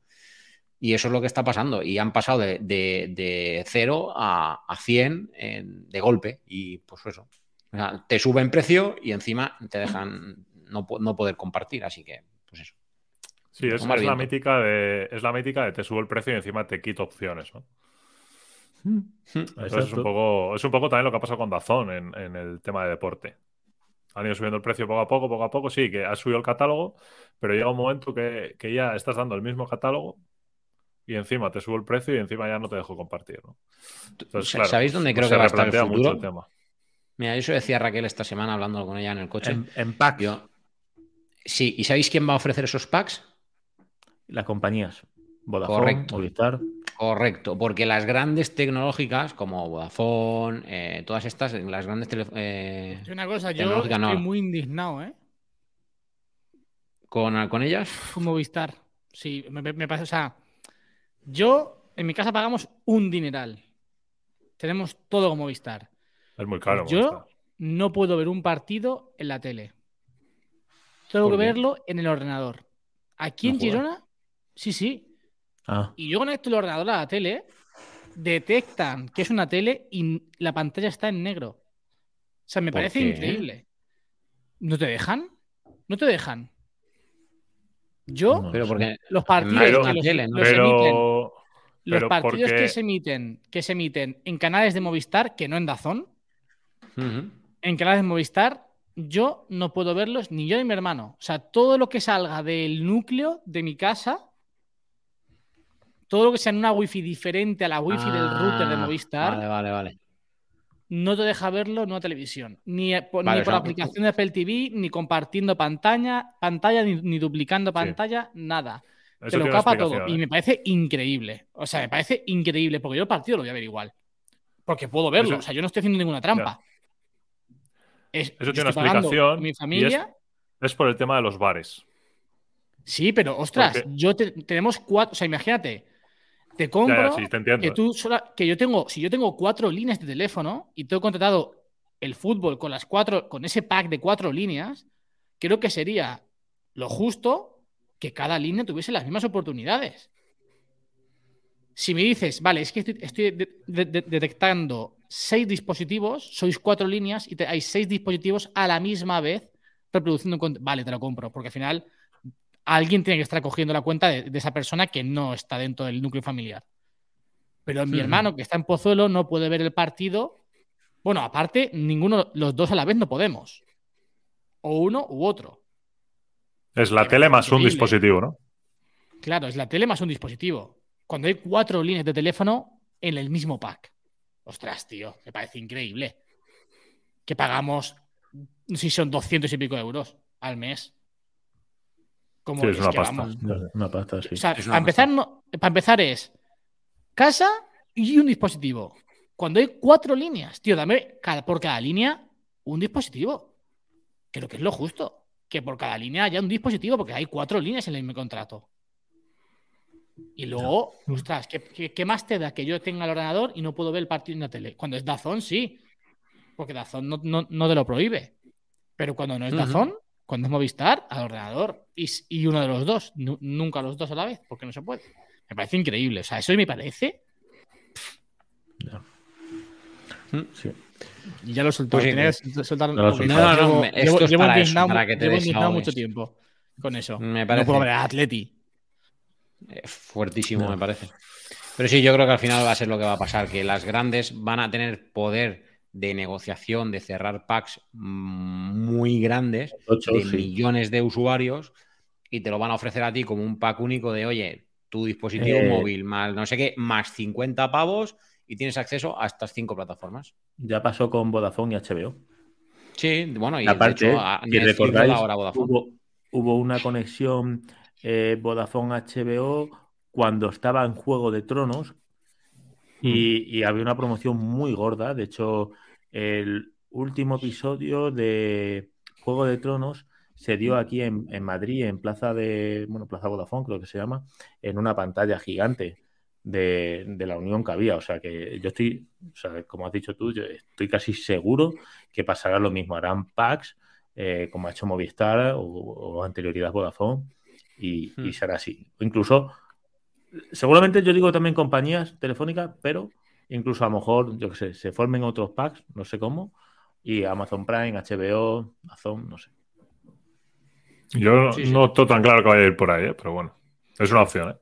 Y eso es lo que está pasando. Y han pasado de, de, 0 a, a 100 de golpe. Y pues eso. O sea, te suben precio y encima te dejan no, no poder compartir. Así que, pues eso. Sí, es, la mítica de, es la mítica de te subo el precio y encima te quito opciones, ¿no? Hmm. es un, poco, es un poco también lo que ha pasado con Dazón en, el tema de deporte. Han ido subiendo el precio poco a poco, poco a poco, sí, que has subido el catálogo, pero llega un momento que, ya estás dando el mismo catálogo y encima te subo el precio y encima ya no te dejo compartir. ¿no? ¿Sabéis dónde creo que va a estar el futuro? el tema. Mira, eso decía Raquel esta semana hablando con ella en el coche. En, pack. Sí, ¿y sabéis quién va a ofrecer esos packs? Las compañías. Vodafone, Correcto. Movistar. Correcto, porque las grandes tecnológicas como Vodafone, eh, todas estas, las grandes eh, una cosa, yo estoy muy indignado, ¿eh? ¿Con, ¿Con ellas? Con Movistar. Sí, me, pasa, o sea, yo en mi casa pagamos un dineral. Tenemos todo con Movistar. Es muy caro. Yo no puedo ver un partido en la tele. Tengo que verlo en el ordenador. Aquí en Girona Sí, sí. Ah. Y yo conecto el ordenador a la tele, detectan que es una tele y la pantalla está en negro. O sea, me parece increíble. ¿No te dejan? ¿No te dejan? Yo, pero porque los partidos que los, emiten, los partidos que se emiten, que se emiten en canales de Movistar, que no en Dazón, en canales de Movistar, yo no puedo verlos ni yo ni mi hermano. O sea, todo lo que salga del núcleo de mi casa todo lo que sea en una wifi diferente a la wifi del router de ah, Movistar. Vale, vale, vale. No te deja verlo en una televisión. Ni, eh, por, aplicación de Apple TV, ni compartiendo pantalla, pantalla ni, duplicando pantalla, nada. te lo capa todo. Y me parece increíble. O sea, me parece increíble, porque yo el partido lo voy a ver igual. Porque puedo verlo. O sea, yo no estoy haciendo ninguna trampa. Eso tiene una explicación. Mi familia. Es, por el tema de los bares. Sí, pero ostras, yo tenemos cuatro. O sea, imagínate, te compro que tú que yo tengo, si yo tengo cuatro líneas de teléfono y tengo contratado el fútbol con las cuatro, con ese pack de cuatro líneas, creo que sería lo justo que cada línea tuviese las mismas oportunidades. Si me dices, vale, es que estoy, detectando seis dispositivos, sois cuatro líneas y hay seis dispositivos a la misma vez reproduciendo Vale, te lo compro, porque al final alguien tiene que estar cogiendo la cuenta de, esa persona que no está dentro del núcleo familiar. Pero mi hermano, que está en Pozuelo, no puede ver el partido. Bueno, aparte, ninguno, los dos a la vez no podemos. O uno u otro. Es la tele más un dispositivo, ¿no? Claro, es la tele más un dispositivo. Cuando hay cuatro líneas de teléfono en el mismo pack. Ostras, tío, me parece increíble. Que pagamos, si son 200 y pico euros al mes es, una pasta. Una pasta, sí. para, empezar, para empezar es casa y un dispositivo. Cuando hay cuatro líneas, tío, dame por cada línea un dispositivo. Creo que es lo justo. Que por cada línea haya un dispositivo, porque hay cuatro líneas en el mismo contrato. Y luego, ostras, ¿qué, más te da que yo tenga el ordenador y no puedo ver el partido en la tele? Cuando es Dazón, sí. Porque Dazón no, no, te lo prohíbe. Pero cuando no es Dazón, cuando es Movistar, al ordenador. Y, uno de los dos. nunca los dos a la vez, porque no se puede. Me parece increíble. O sea, eso me parece. Sí. Y ya lo soltó. Pues soltar... no, no, no, esto es para, eso, para que te llevo mucho tiempo con eso. Me parece. No puedo ver a Atleti. Eh, fuertísimo, me parece. Pero sí, yo creo que al final va a ser lo que va a pasar, que las grandes van a tener poder de negociación, de cerrar packs muy grandes, de millones de usuarios, y te lo van a ofrecer a ti como un pack único de, oye, tu dispositivo eh, móvil, más no sé qué, más 50 pavos y tienes acceso a estas cinco plataformas. Ya pasó con Vodafone y HBO. Sí, bueno, y Aparte, de hecho, recordáis, Hubo, hubo, una conexión eh, Vodafone HBO cuando estaba en Juego de Tronos y, había una promoción muy gorda. De hecho, el último episodio de Juego de Tronos se dio aquí en, Madrid, en Plaza de, bueno, Plaza Vodafone creo que se llama, en una pantalla gigante de, la unión que había. O sea que yo estoy, o sea, como has dicho tú, yo estoy casi seguro que pasará lo mismo. Harán packs, eh, como ha hecho Movistar o, anterioridad Vodafone, y, y, será así. Incluso, seguramente yo digo también compañías telefónicas, pero incluso a lo mejor, yo qué sé, se formen otros packs, no sé cómo, y Amazon Prime, HBO, Amazon, no sé. Yo no estoy tan claro que vaya a ir por ahí, ¿eh? pero bueno, es una opción. ¿eh?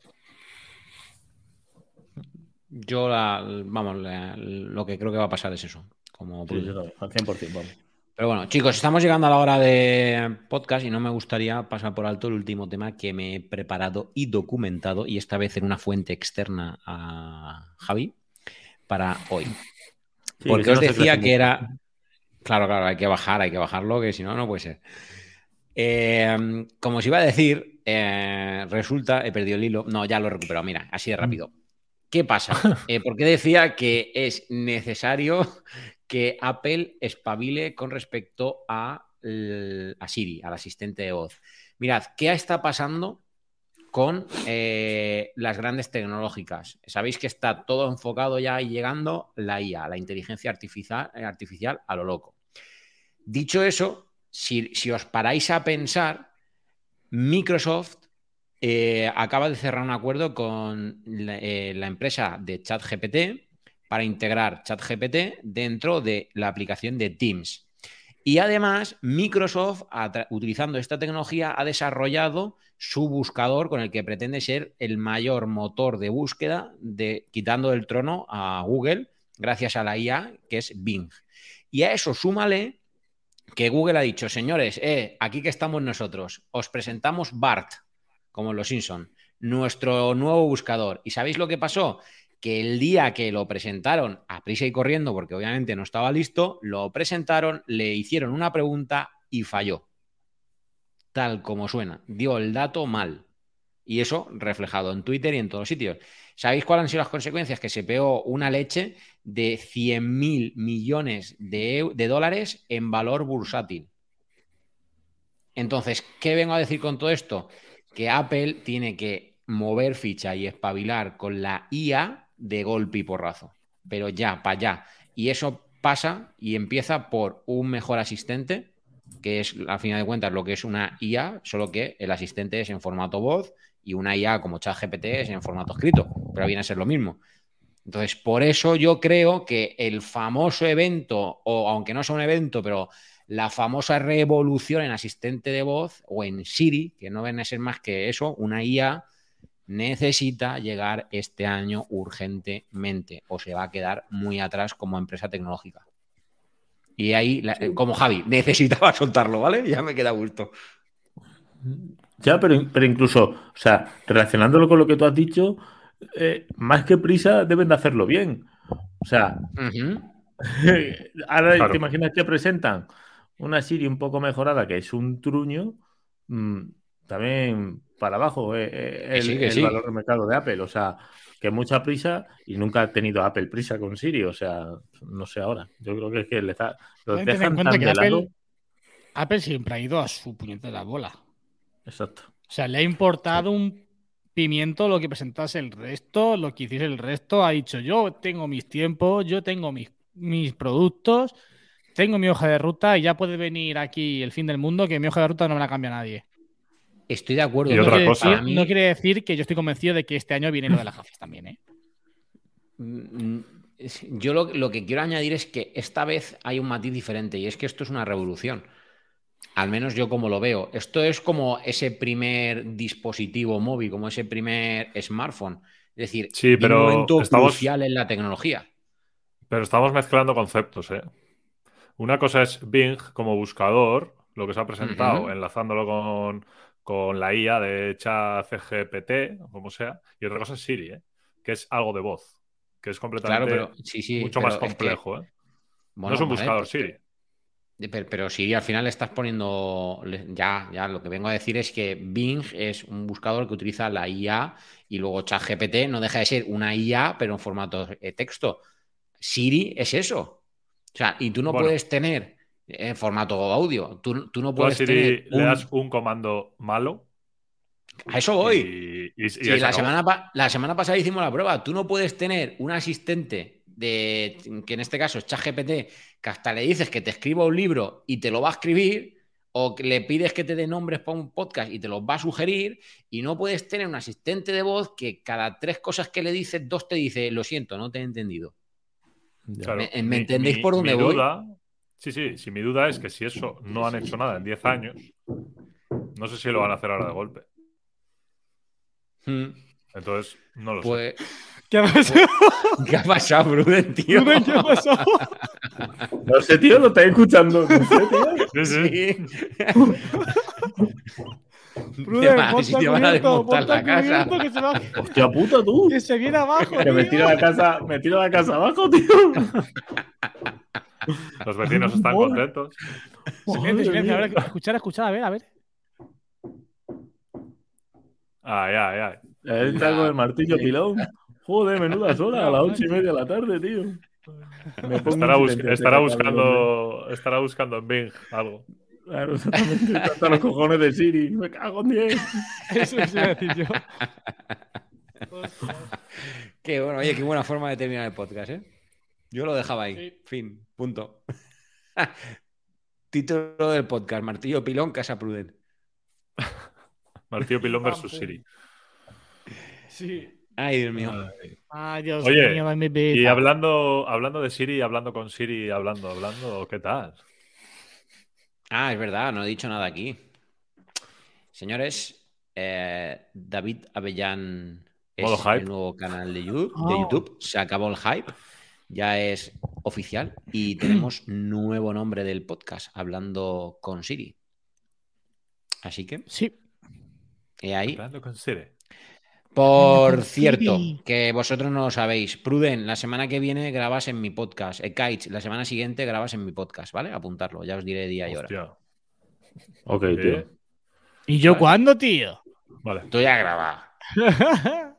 Yo, vamos, lo que creo que va a pasar es eso. Como sí, al 100%, vamos. Pero bueno, chicos, estamos llegando a la hora de podcast y no me gustaría pasar por alto el último tema que me he preparado y documentado, y esta vez en una fuente externa a Javi, para hoy. Porque os decía que era. Claro, claro, hay que bajar, hay que bajarlo, que si no, no puede ser. Eh, como os iba a decir, eh, resulta, he perdido el hilo. No, ya lo he recuperado. Mira, así de mm. rápido. ¿Qué pasa? Eh, porque decía que es necesario que Apple espabile con respecto a, Siri, al asistente de voz. Mirad, ¿qué está pasando con eh, las grandes tecnológicas? Sabéis que está todo enfocado ya y llegando la IA, la inteligencia artificial, artificial a lo loco. Dicho eso, si, os paráis a pensar, Microsoft eh, acaba de cerrar un acuerdo con eh, la, empresa de ChatGPT para integrar ChatGPT dentro de la aplicación de Teams. Y además, Microsoft, utilizando esta tecnología, ha desarrollado su buscador con el que pretende ser el mayor motor de búsqueda, de, quitando el trono a Google, gracias a la IA, que es Bing. Y a eso súmale que Google ha dicho, señores, eh, aquí que estamos nosotros, os presentamos BART, como Los Simpson, nuestro nuevo buscador. ¿Y sabéis lo que pasó? Que el día que lo presentaron a prisa y corriendo, porque obviamente no estaba listo, lo presentaron, le hicieron una pregunta y falló. Tal como suena. Dio el dato mal. Y eso reflejado en Twitter y en todos sitios. ¿Sabéis cuáles han sido las consecuencias? Que se peó una leche de 100 mil millones de, de dólares en valor bursátil. Entonces, ¿qué vengo a decir con todo esto? que Apple tiene que mover ficha y espabilar con la IA de golpe y porrazo. Pero ya, para allá. Y eso pasa y empieza por un mejor asistente, que es, a final de cuentas, lo que es una IA, solo que el asistente es en formato voz y una IA como ChatGPT es en formato escrito, pero viene a ser lo mismo. Entonces, por eso yo creo que el famoso evento, o aunque no sea un evento, pero la famosa revolución en asistente de voz o en Siri, que no ven a ser más que eso, una IA, necesita llegar este año urgentemente o se va a quedar muy atrás como empresa tecnológica. Y ahí, como Javi, necesitaba soltarlo, ¿vale? Ya me queda gusto. Ya, pero, pero incluso, o sea, relacionándolo con lo que tú has dicho, eh, más que prisa deben de hacerlo bien. O sea, ahora te imaginas que presentan una Siri un poco mejorada, que es un truño, mm, también para abajo eh, eh, el, sí, valor de mercado de Apple. O sea, que mucha prisa y nunca ha tenido Apple prisa con Siri. O sea, no sé ahora. Yo creo que es que le está, lo en dejan cuenta tan que de lado. Apple, Apple siempre ha ido a su puñetera bola. Exacto. O sea, le ha importado un pimiento lo que presentase el resto, lo que hiciese el resto. Ha dicho, yo tengo mis tiempos, yo tengo mis, mis productos, tengo mi hoja de ruta y ya puede venir aquí el fin del mundo que mi hoja de ruta no me la cambia nadie. Estoy de acuerdo. Y No otra quiere, cosa. decir, no quiere decir que yo estoy convencido de que este año viene lo de las gafas también, ¿eh? Mm, es- Yo lo, lo que quiero añadir es que esta vez hay un matiz diferente y es que esto es una revolución. Al menos yo como lo veo. Esto es como ese primer dispositivo móvil, como ese primer smartphone. Es decir, Sí, pero un momento estamos- crucial en la tecnología. Pero estamos mezclando conceptos, ¿eh? Una cosa es Bing como buscador, lo que se ha presentado, enlazándolo con, con la IA de ChatGPT, o como sea, y otra cosa es Siri, ¿eh? Que es algo de voz, que es Claro, completamente pero sí, sí. mucho pero más es que- complejo, ¿eh? bueno, no es un vale, buscador Siri. Pero, pero sí, al final le estás poniendo. Ya, ya, lo que vengo a decir es que Bing es un buscador que utiliza la IA y luego ChatGPT no deja de ser una IA, pero en formato de texto. Siri es eso. O sea, y tú no Bueno. puedes tener en formato audio. Tú, tú no puedes Siri tener. le un- das un comando malo A eso voy. y, y- y Sí, ahí se la, semana, la semana pasada hicimos la prueba. Tú no puedes tener un asistente de que en este caso es ChatGPT, que hasta le dices que te escriba un libro y te lo va a escribir, o que le pides que te dé nombres para un podcast y te los va a sugerir, y no puedes tener un asistente de voz que cada tres cosas que le dices, dos te dice, lo siento, no te he entendido. Claro, ¿Me- me entendéis por dónde mi voy? duda- sí, sí, sí, mi duda es que si eso no han hecho nada en 10 años, no sé si lo van a hacer ahora de golpe. Hmm, Entonces, no lo sé. Pues, ¿Qué ha pasado? ¿qué ha pasado, Pruden, tío? ¿Qué ha pasado? No sé, tío, lo estáis escuchando. No sé, tío. Sí, sí. Pruden, Te si te van a cubierto, desmontar ponte la casa. cubierto que se, va- Hostia puta, tú. que se viene abajo. Que me tío. tiro la casa, me tiro la casa abajo, tío. Los vecinos están Mola. contentos. Silencio, silencio. A ver, escuchar, escuchar, a ver, a ver. Ay, ay, ay. Ahí está con el martillo pilón. Joder, menuda sola, a las ocho y media de la tarde, tío. Me pongo Estará, bus- estará buscando, estará buscando en Bing algo. Claro, exactamente. Hasta los cojones de Siri. Me cago en 10. Eso es iba a decir yo. Qué bueno, oye, qué buena forma de terminar el podcast, ¿eh? Yo lo dejaba ahí. Sí. Fin, punto. Título del podcast: Martillo Pilón, Casa Pruden. Martillo Pilón versus. Siri. Sí. Ay, Dios mío. Ay, Dios Oye, mío, mi Y hablando, hablando de Siri, hablando con Siri, hablando, hablando, ¿qué tal? Ah, es verdad, no he dicho nada aquí. Señores, eh, David Avellán es el nuevo canal de YouTube, Oh. de YouTube. Se acabó el hype. Ya es oficial y tenemos nuevo nombre del podcast, hablando con Siri. Así que, Sí. he ahí. Hablando con Siri. Por con cierto, Siri. que vosotros no lo sabéis, Pruden, la semana que viene grabas en mi podcast. Eh, Kites, la semana siguiente grabas en mi podcast, ¿vale? Apuntarlo, ya os diré día y hora. Ok, tío. ¿Y yo Vale. cuándo, tío? Vale, Estoy ya grabado.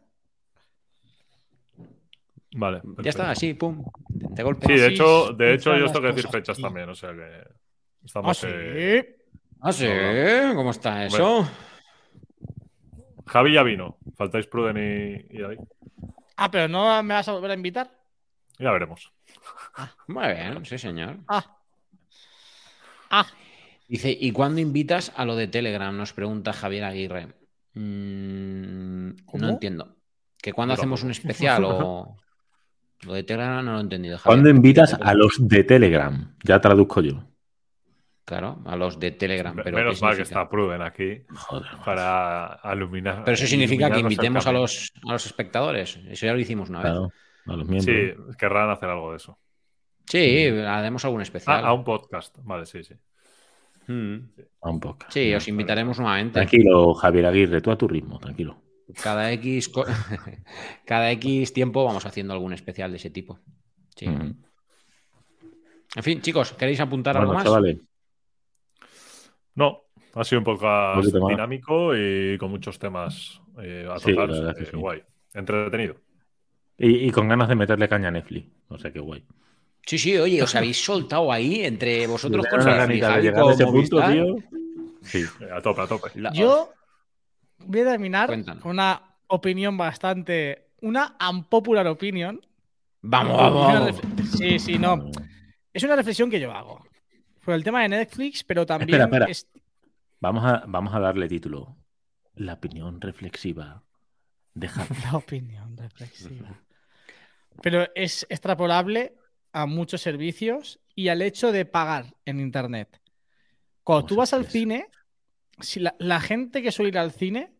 vale. Ya está, así, pum, de golpe. Sí, de Así hecho, de hecho yo tengo que decir fechas también, o sea que ¿Ah, estamos. sí? eh, Ah, sí, ¿cómo está eso? Javi ya vino. Faltáis Pruden y, y David. Ah, pero no me vas a volver a invitar. Ya veremos. Muy bien, sí, señor. Ah. Ah. Dice, ¿y cuándo invitas a lo de Telegram? Nos pregunta Javier Aguirre. Mm, no entiendo. ¿Que cuándo Yo hacemos un especial o...? Lo de Telegram no lo he entendido. Javier. ¿Cuándo invitas a los de Telegram? Ya traduzco yo. Claro, a los de Telegram. Pero ¿qué Menos mal que está Pruden aquí Joder. para iluminar. Pero eso significa que invitemos a los, a los espectadores. Eso ya lo hicimos una vez. Claro, a los miembros. Sí, querrán hacer algo de eso. Sí, haremos algún Ah, especial. a un podcast. Vale, sí, sí. Mm. A un podcast. Sí, os invitaremos nuevamente. Tranquilo, Javier Aguirre, tú a tu ritmo, tranquilo. Cada X, cada X tiempo vamos haciendo algún especial de ese tipo. Sí. En fin, chicos, ¿queréis apuntar Bueno, algo más? chavales, No, Ha sido un más. dinámico y con muchos temas eh, a Sí, la tocar. que eh, sí. Guay. Entretenido. Y, y con ganas de meterle caña a Netflix. O sea, qué guay. Sí, sí, oye, os habéis soltado ahí entre vosotros con una Netflix, a ese punto, tío. Sí. A tope, a tope. La- Yo voy a terminar Cuéntanos. con una opinión bastante. Una unpopular opinion. Vamos, vamos. Sí, sí, no. Es una reflexión que yo hago. Por el tema de Netflix, pero también. Espera, espera. es- Vamos a, vamos a darle título. La opinión reflexiva de Javi. La opinión reflexiva. Pero es extrapolable a muchos servicios y al hecho de pagar en Internet. Cuando tú ¿Cómo vas al cine, si la, la gente que suele ir al cine,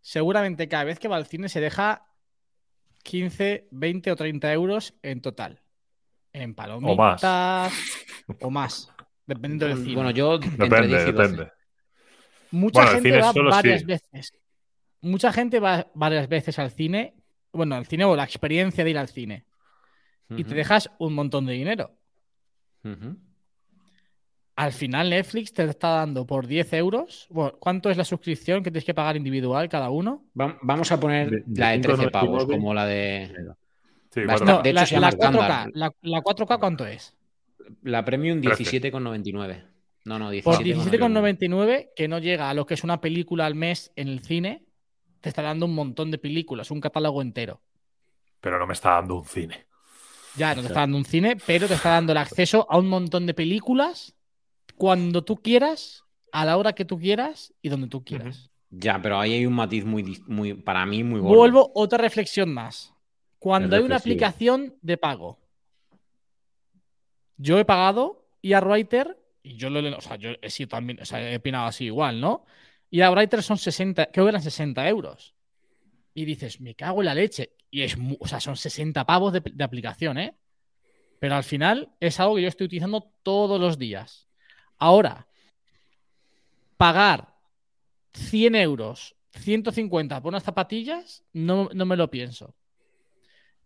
seguramente cada vez que va al cine se deja 15, 20 o 30 euros en total. En palomitas o más, dependiendo del cine. Bueno, yo entre Depende, 10 y 12. depende. Mucha Bueno, gente va varias sí. veces. Mucha gente va varias veces al cine. Bueno, al cine o la experiencia de ir al cine. Y te dejas un montón de dinero. ujú. Al final Netflix te está dando por 10 euros. Bueno, ¿Cuánto es la suscripción que tienes que pagar individual cada uno? Va- Vamos a poner De- de la de 13 pavos, 5,99. como la de. Sí, No, No, de hecho la, se llama la 4K. estándar. La, la 4K ¿cuánto es? La Premium 13. 17,99. No, no, Por 17,99. 17,99, que no llega a lo que es una película al mes en el cine, te está dando un montón de películas, un catálogo entero. Pero no me está dando un cine. Ya, no te está dando un cine, pero te está dando el acceso a un montón de películas cuando tú quieras, a la hora que tú quieras y donde tú quieras. Ya, pero ahí hay un matiz muy, muy para mí, muy gordo. Vuelvo otra reflexión más. Cuando hay una aplicación de pago, yo he pagado y a Writer, y yo lo he, o sea, yo he sido también, o sea, he opinado así igual, ¿no? Y a Writer son 60, creo que eran 60 euros. Y dices, me cago en la leche. Y es, o sea, son 60 pavos de, de aplicación, ¿eh? Pero al final es algo que yo estoy utilizando todos los días. Ahora, pagar 100 euros, 150 por unas zapatillas, no, no me lo pienso.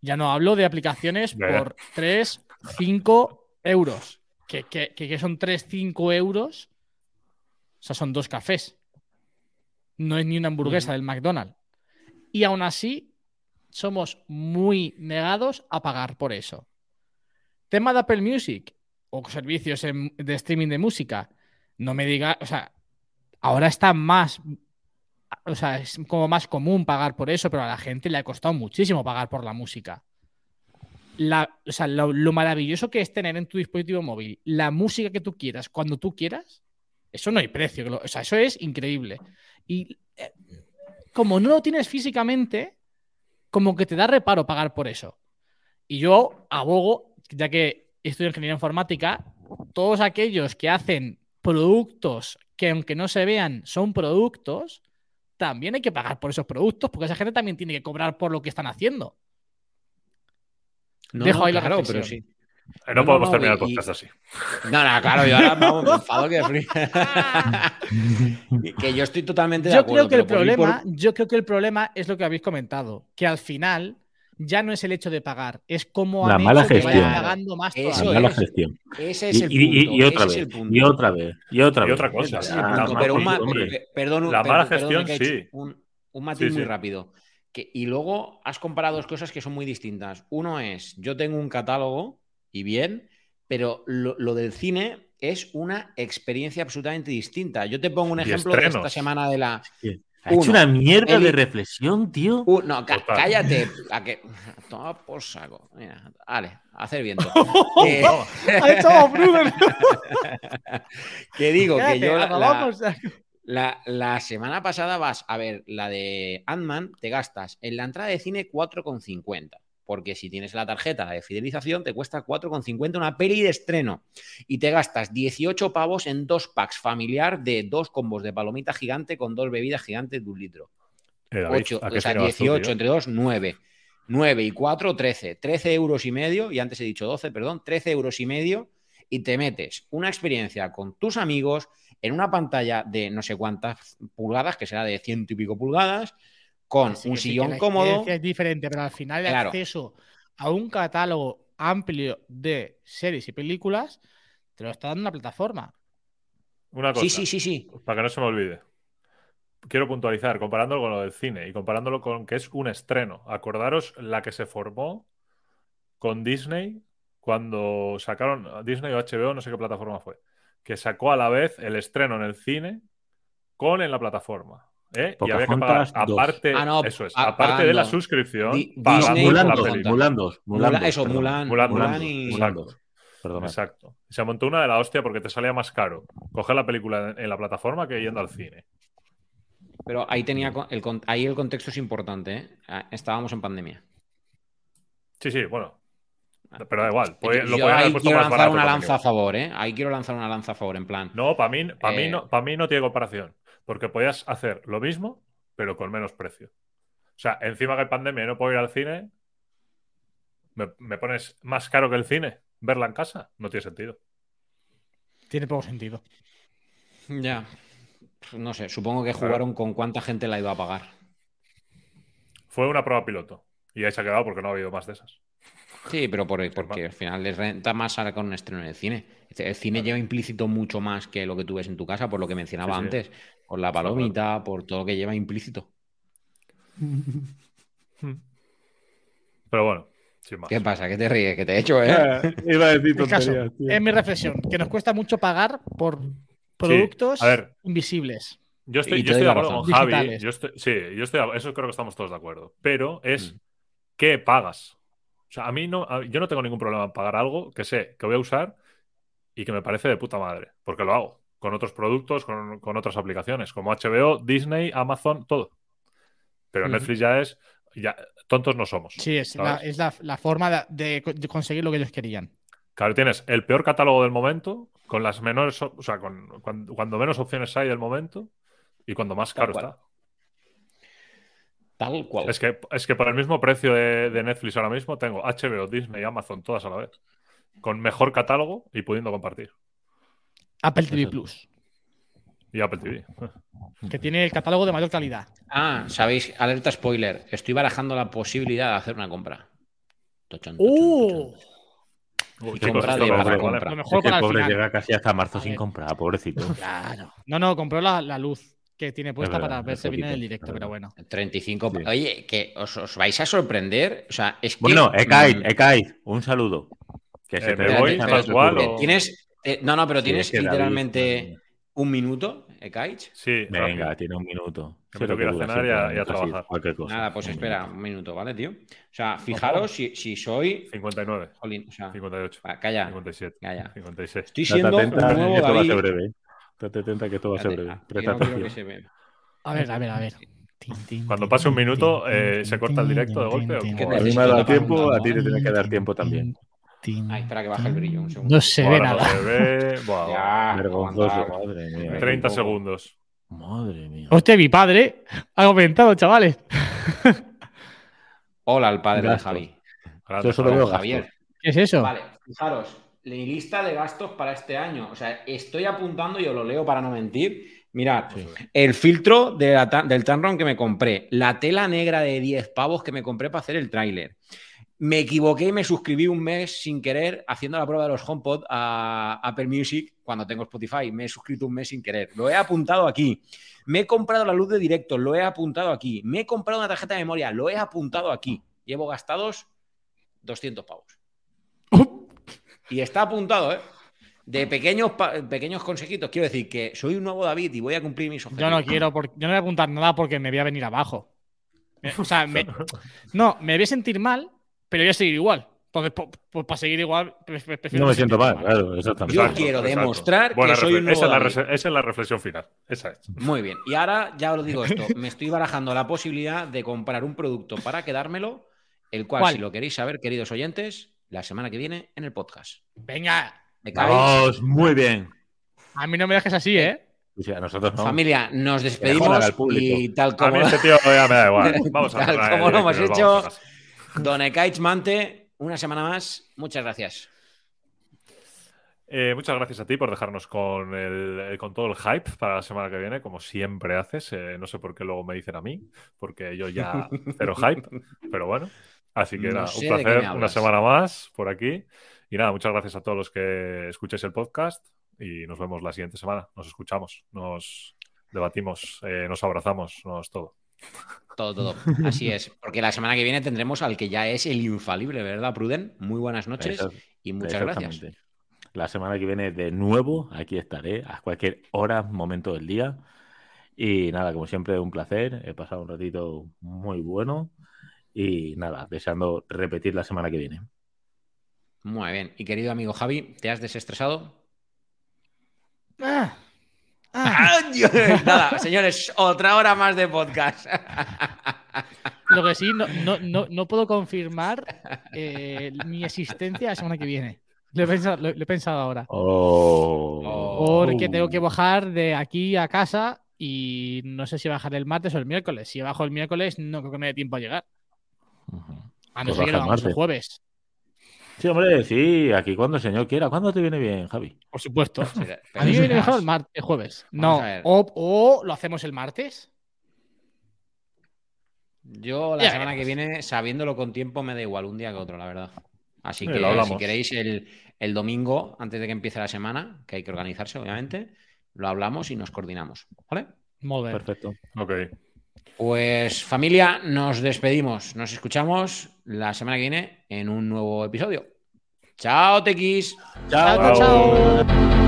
Ya no hablo de aplicaciones por 3, 5 euros. Que, que- que- son 3, 5 euros. O sea, son dos cafés. No es ni una hamburguesa del McDonald's. Y aún así, somos muy negados a pagar por eso. Tema de Apple Music o servicios de streaming de música. No me diga, o sea, ahora está más, o sea, es como más común pagar por eso, pero a la gente le ha costado muchísimo pagar por la música. La, o sea, lo, lo maravilloso que es tener en tu dispositivo móvil la música que tú quieras, cuando tú quieras, eso no hay precio. O sea, eso es increíble. Y eh, como no lo tienes físicamente, como que te da reparo pagar por eso. Y yo abogo, ya que estudio ingeniería informática, todos aquellos que hacen productos que aunque no se vean son productos, también hay que pagar por esos productos, porque esa gente también tiene que cobrar por lo que están haciendo. No, Dejo no, ahí la claro, reflexión. pero sí. No, no podemos no, terminar el y- podcast así. No, no, claro, yo ahora vamos, me enfado que frío. que yo estoy totalmente de Yo acuerdo. creo que el pero por por- problema, yo creo que el problema es lo que habéis comentado, que al final ya no es el hecho de pagar, es cómo La han mala hecho que vayan gestión. pagando más Eso La mala es. gestión. Ese es Y, el y- y- punto. y otra vez, y otra vez, y otra Y vez. otra cosa. Ah, pero un ma- hombre. pe- perdón, un- La per- mala perdón, gestión, que he hecho sí. Un, un matiz Sí, muy rápido. Que, y luego has comparado dos cosas que son muy distintas. Uno es, yo tengo un catálogo y bien, pero lo, lo del cine es una experiencia absolutamente distinta. Yo te pongo un Y ejemplo de esta semana de la... Ha hecho una mierda Eli- de reflexión, tío. Uh, no, cállate. A que... Toma por saco. Mira, vale, a hacer viento. Eh, Ha hecho Bruder. que digo que yo la- La, la semana pasada vas a ver la de Ant-Man, te gastas en la entrada de cine 4,50. Porque si tienes la tarjeta de fidelización, te cuesta 4,50 una peli de estreno. Y te gastas 18 pavos en dos packs familiar de dos combos de palomita gigante con dos bebidas gigantes de un litro. Eh, David, 8, ¿a qué o sea, cine vas tú, 18 tío? entre 2, 9. 9 y 4, 13. 13 euros y medio, y antes he dicho 12, perdón, 13 euros y medio, y te metes una experiencia con tus amigos en una pantalla de no sé cuántas pulgadas, que será de ciento y pico pulgadas, con un sí, sillón la cómodo. Es diferente, pero al final el Claro. acceso a un catálogo amplio de series y películas te lo está dando una plataforma. una cosa. Sí, sí, sí, sí. Para que no se me olvide. Quiero puntualizar, comparándolo con lo del cine y comparándolo con que es un estreno. Acordaros la que se formó con Disney cuando sacaron Disney o HBO, no sé qué plataforma fue, que sacó a la vez el estreno en el cine con en la plataforma. ¿Eh? Y había que pagar, aparte, Ah, no, eso es, ah, aparte de la suscripción, Mulan la por 2, película. Mulan 2, Mulan Mulan- 2, eso, perdón. Mulan, Mulan Mulan, y. Mulan Exacto. 2. Perdona. Exacto. Se montó una de la hostia porque te salía más caro coger la película en- en la plataforma que yendo al cine. Pero ahí tenía el, ahí el contexto es importante, ¿eh? Ah, Estábamos en pandemia. Sí, sí, bueno. Pero da igual. Pues, Yo lo ahí quiero lanzar una lanza a favor, ¿eh? Ahí quiero lanzar una lanza a favor, en plan. No, para mí, para mí, Eh, no, para mí no tiene comparación. Porque podías hacer lo mismo, pero con menos precio. O sea, encima que hay pandemia y no puedo ir al cine, ¿me, me pones más caro que el cine? ¿Verla en casa? No tiene sentido. Tiene poco sentido. Ya. No sé, supongo que Claro. jugaron con cuánta gente la iba a pagar. Fue una prueba piloto. Y ahí se ha quedado porque no ha habido más de esas. Sí, pero por- porque al final les renta más sacar un estreno en el cine. El cine lleva implícito mucho más que lo que tú ves en tu casa, por lo que mencionaba Sí, sí. antes. Por la palomita, por todo lo que lleva implícito. Pero bueno, sin más. ¿Qué pasa? ¿Qué te ríes? ¿Qué te he hecho, eh? Iba a decir El caso, tonterías, tío. es mi reflexión, que nos cuesta mucho pagar por productos ver. invisibles. Yo estoy, yo estoy de acuerdo razón. con Javi. Yo estoy, sí, yo estoy, eso creo que estamos todos de acuerdo. Pero es Mm. ¿Qué pagas? O sea, a mí no, a- yo no tengo ningún problema en pagar algo que sé que voy a usar y que me parece de puta madre, porque lo hago con otros productos, con, con otras aplicaciones, como HBO, Disney, Amazon, todo. Pero. Netflix ya es, ya la no somos. Sí, es, la, es la, la forma de, de- de conseguir lo que ellos querían. Claro, tienes el peor catálogo del momento, con las menores, o sea, con, cuando, cuando menos opciones hay del momento y cuando más caro está. Tal cual. Es que, es que por el mismo precio de, de Netflix ahora mismo tengo HBO, Disney y Amazon todas a la vez. Con mejor catálogo y pudiendo compartir. Apple TV. Plus, Y Apple TV. que tiene el catálogo de mayor calidad. Ah, sabéis, alerta spoiler. Estoy barajando la posibilidad de hacer una compra. Tochón, tochón, ¡Uh! tochón. Uy, compra de compra. Lo mejor para el pobre final. llega casi hasta marzo A sin comprar, pobrecito. Claro. No, no, compró la, la luz que tiene puesta verdad, para verse bien en el directo, pero bueno. 35. Sí. Oye, que os, os vais a sorprender. O sea, es que. Bueno, Ekait, mm, Ekait, un saludo. Que se Eh, te me ve voy, futuro. o- Tienes. eh, no, no, pero Sí, tienes es que David, literalmente mía. un minuto, Ekaich. Sí, Venga, rápido. tiene un minuto. Que tengo que ir a dura cenar y a- y a trabajar. Cualquier cosa. Nada, pues Un espera, un minuto, ¿vale, tío? O sea, fijaros si, si soy. 59, Jolín, o sea, 58, va, calla, 57, calla. 56. Estoy siendo un atenta, nuevo que esto va a ser David. breve. Date atenta que esto va a ser Espérate, breve. ah, Presta atención. A ver, a ver, a ver. Cuando pase un minuto, eh, ¿se corta el directo de golpe A mí me ha dado tiempo, a ti te tiene que dar tiempo también. Ay, espera que baje el brillo, un segundo. No se ve Ahora no nada. se ve. Vergonzoso, madre mía. 30 un poco. segundos. Madre mía. Hostia, mi padre ha aumentado, chavales. Hola al padre de. Javi. Yo solo veo Javier. ¿Qué es eso? Vale, fijaros, mi lista de gastos para este año. O sea, estoy apuntando y os lo leo para no mentir. Mirad, Sí. el filtro de la ta- del Tamron que me compré, la tela negra de 10 pavos que me compré para hacer el tráiler. Me equivoqué y me suscribí un mes sin querer haciendo la prueba de los HomePod a Apple Music cuando tengo Spotify. Me he suscrito un mes sin querer. Lo he apuntado aquí. Me he comprado la luz de directo. Lo he apuntado aquí. Me he comprado una tarjeta de memoria. Lo he apuntado aquí. Llevo gastados 200 pavos. Y está apuntado, ¿eh? De pequeños, pequeños consejitos. Quiero decir que soy un nuevo David y voy a cumplir mis Yo objetivos. no quiero, por- yo no voy a apuntar nada porque me voy a venir abajo. O sea, me- no, me voy a sentir mal, pero voy a seguir igual. Entonces, po- para seguir igual, prefiero No me siento mal, claro, exactamente. Yo quiero demostrar que soy un nuevo esa, es la esa es la reflexión final. Esa es. Muy bien. Y ahora ya os digo esto. Me estoy barajando la posibilidad de comprar un producto para quedármelo, el cual, ¿Cuál? si lo queréis saber, queridos oyentes, la semana que viene en el podcast. Venga. Vamos, muy bien. a mí no me dejes así, ¿eh? O sea, a nosotros no. Familia, nos despedimos y tal A como, mí este tío ya me da igual. Vamos a Tal como lo hemos hecho. Don Ekaich Mante, una semana más. Muchas gracias. Eh, muchas gracias a ti por dejarnos con, el, eh, con todo el hype para la semana que viene, como siempre haces. Eh, no sé por qué luego me dicen a mí, porque yo ya cero hype, pero bueno. Así que No nada, un placer, una semana más por aquí. Y nada, muchas gracias a todos los que escuchéis el podcast. y nos vemos la siguiente semana. Nos escuchamos, nos debatimos, eh, nos abrazamos, nos todo. Todo, todo. Así es. Porque la semana que viene tendremos al que ya es el infalible, ¿verdad, Pruden? Muy buenas noches Eso- y muchas gracias. La semana que viene de nuevo aquí estaré a cualquier hora, momento del día. Y nada, como siempre, un placer. He pasado un ratito muy bueno. Y nada, deseando repetir la semana que viene. Muy bien. Y querido amigo Javi, ¿te has desestresado? Ah, ah. Nada, señores, otra hora más de podcast. Lo que sí, no, no, no, no puedo confirmar eh, mi existencia la semana que viene. Lo he pensado, lo- lo he pensado ahora. Oh. Porque tengo que bajar de aquí a casa y no sé si bajar el martes o el miércoles. Si bajo el miércoles, no creo que me dé tiempo a llegar. A no Pues ser que lo el hagamos el martes. jueves. Sí, hombre, sí, aquí cuando el señor quiera. ¿Cuándo te viene bien, Javi? Por supuesto. A mí me viene mejor el martes, el jueves. Vamos No. O, o lo hacemos el martes. Yo la Ya semana que viene, sabiéndolo con tiempo, me da igual un día que otro, la verdad. Así Sí, que lo si queréis el, el domingo, antes de que empiece la semana, que hay que organizarse, obviamente, lo hablamos y nos coordinamos. ¿Vale? Muy bien. Perfecto. Ok. Pues familia, nos despedimos. Nos escuchamos la semana que viene en un nuevo episodio. Chao, Tequis. Chao, chao. chao.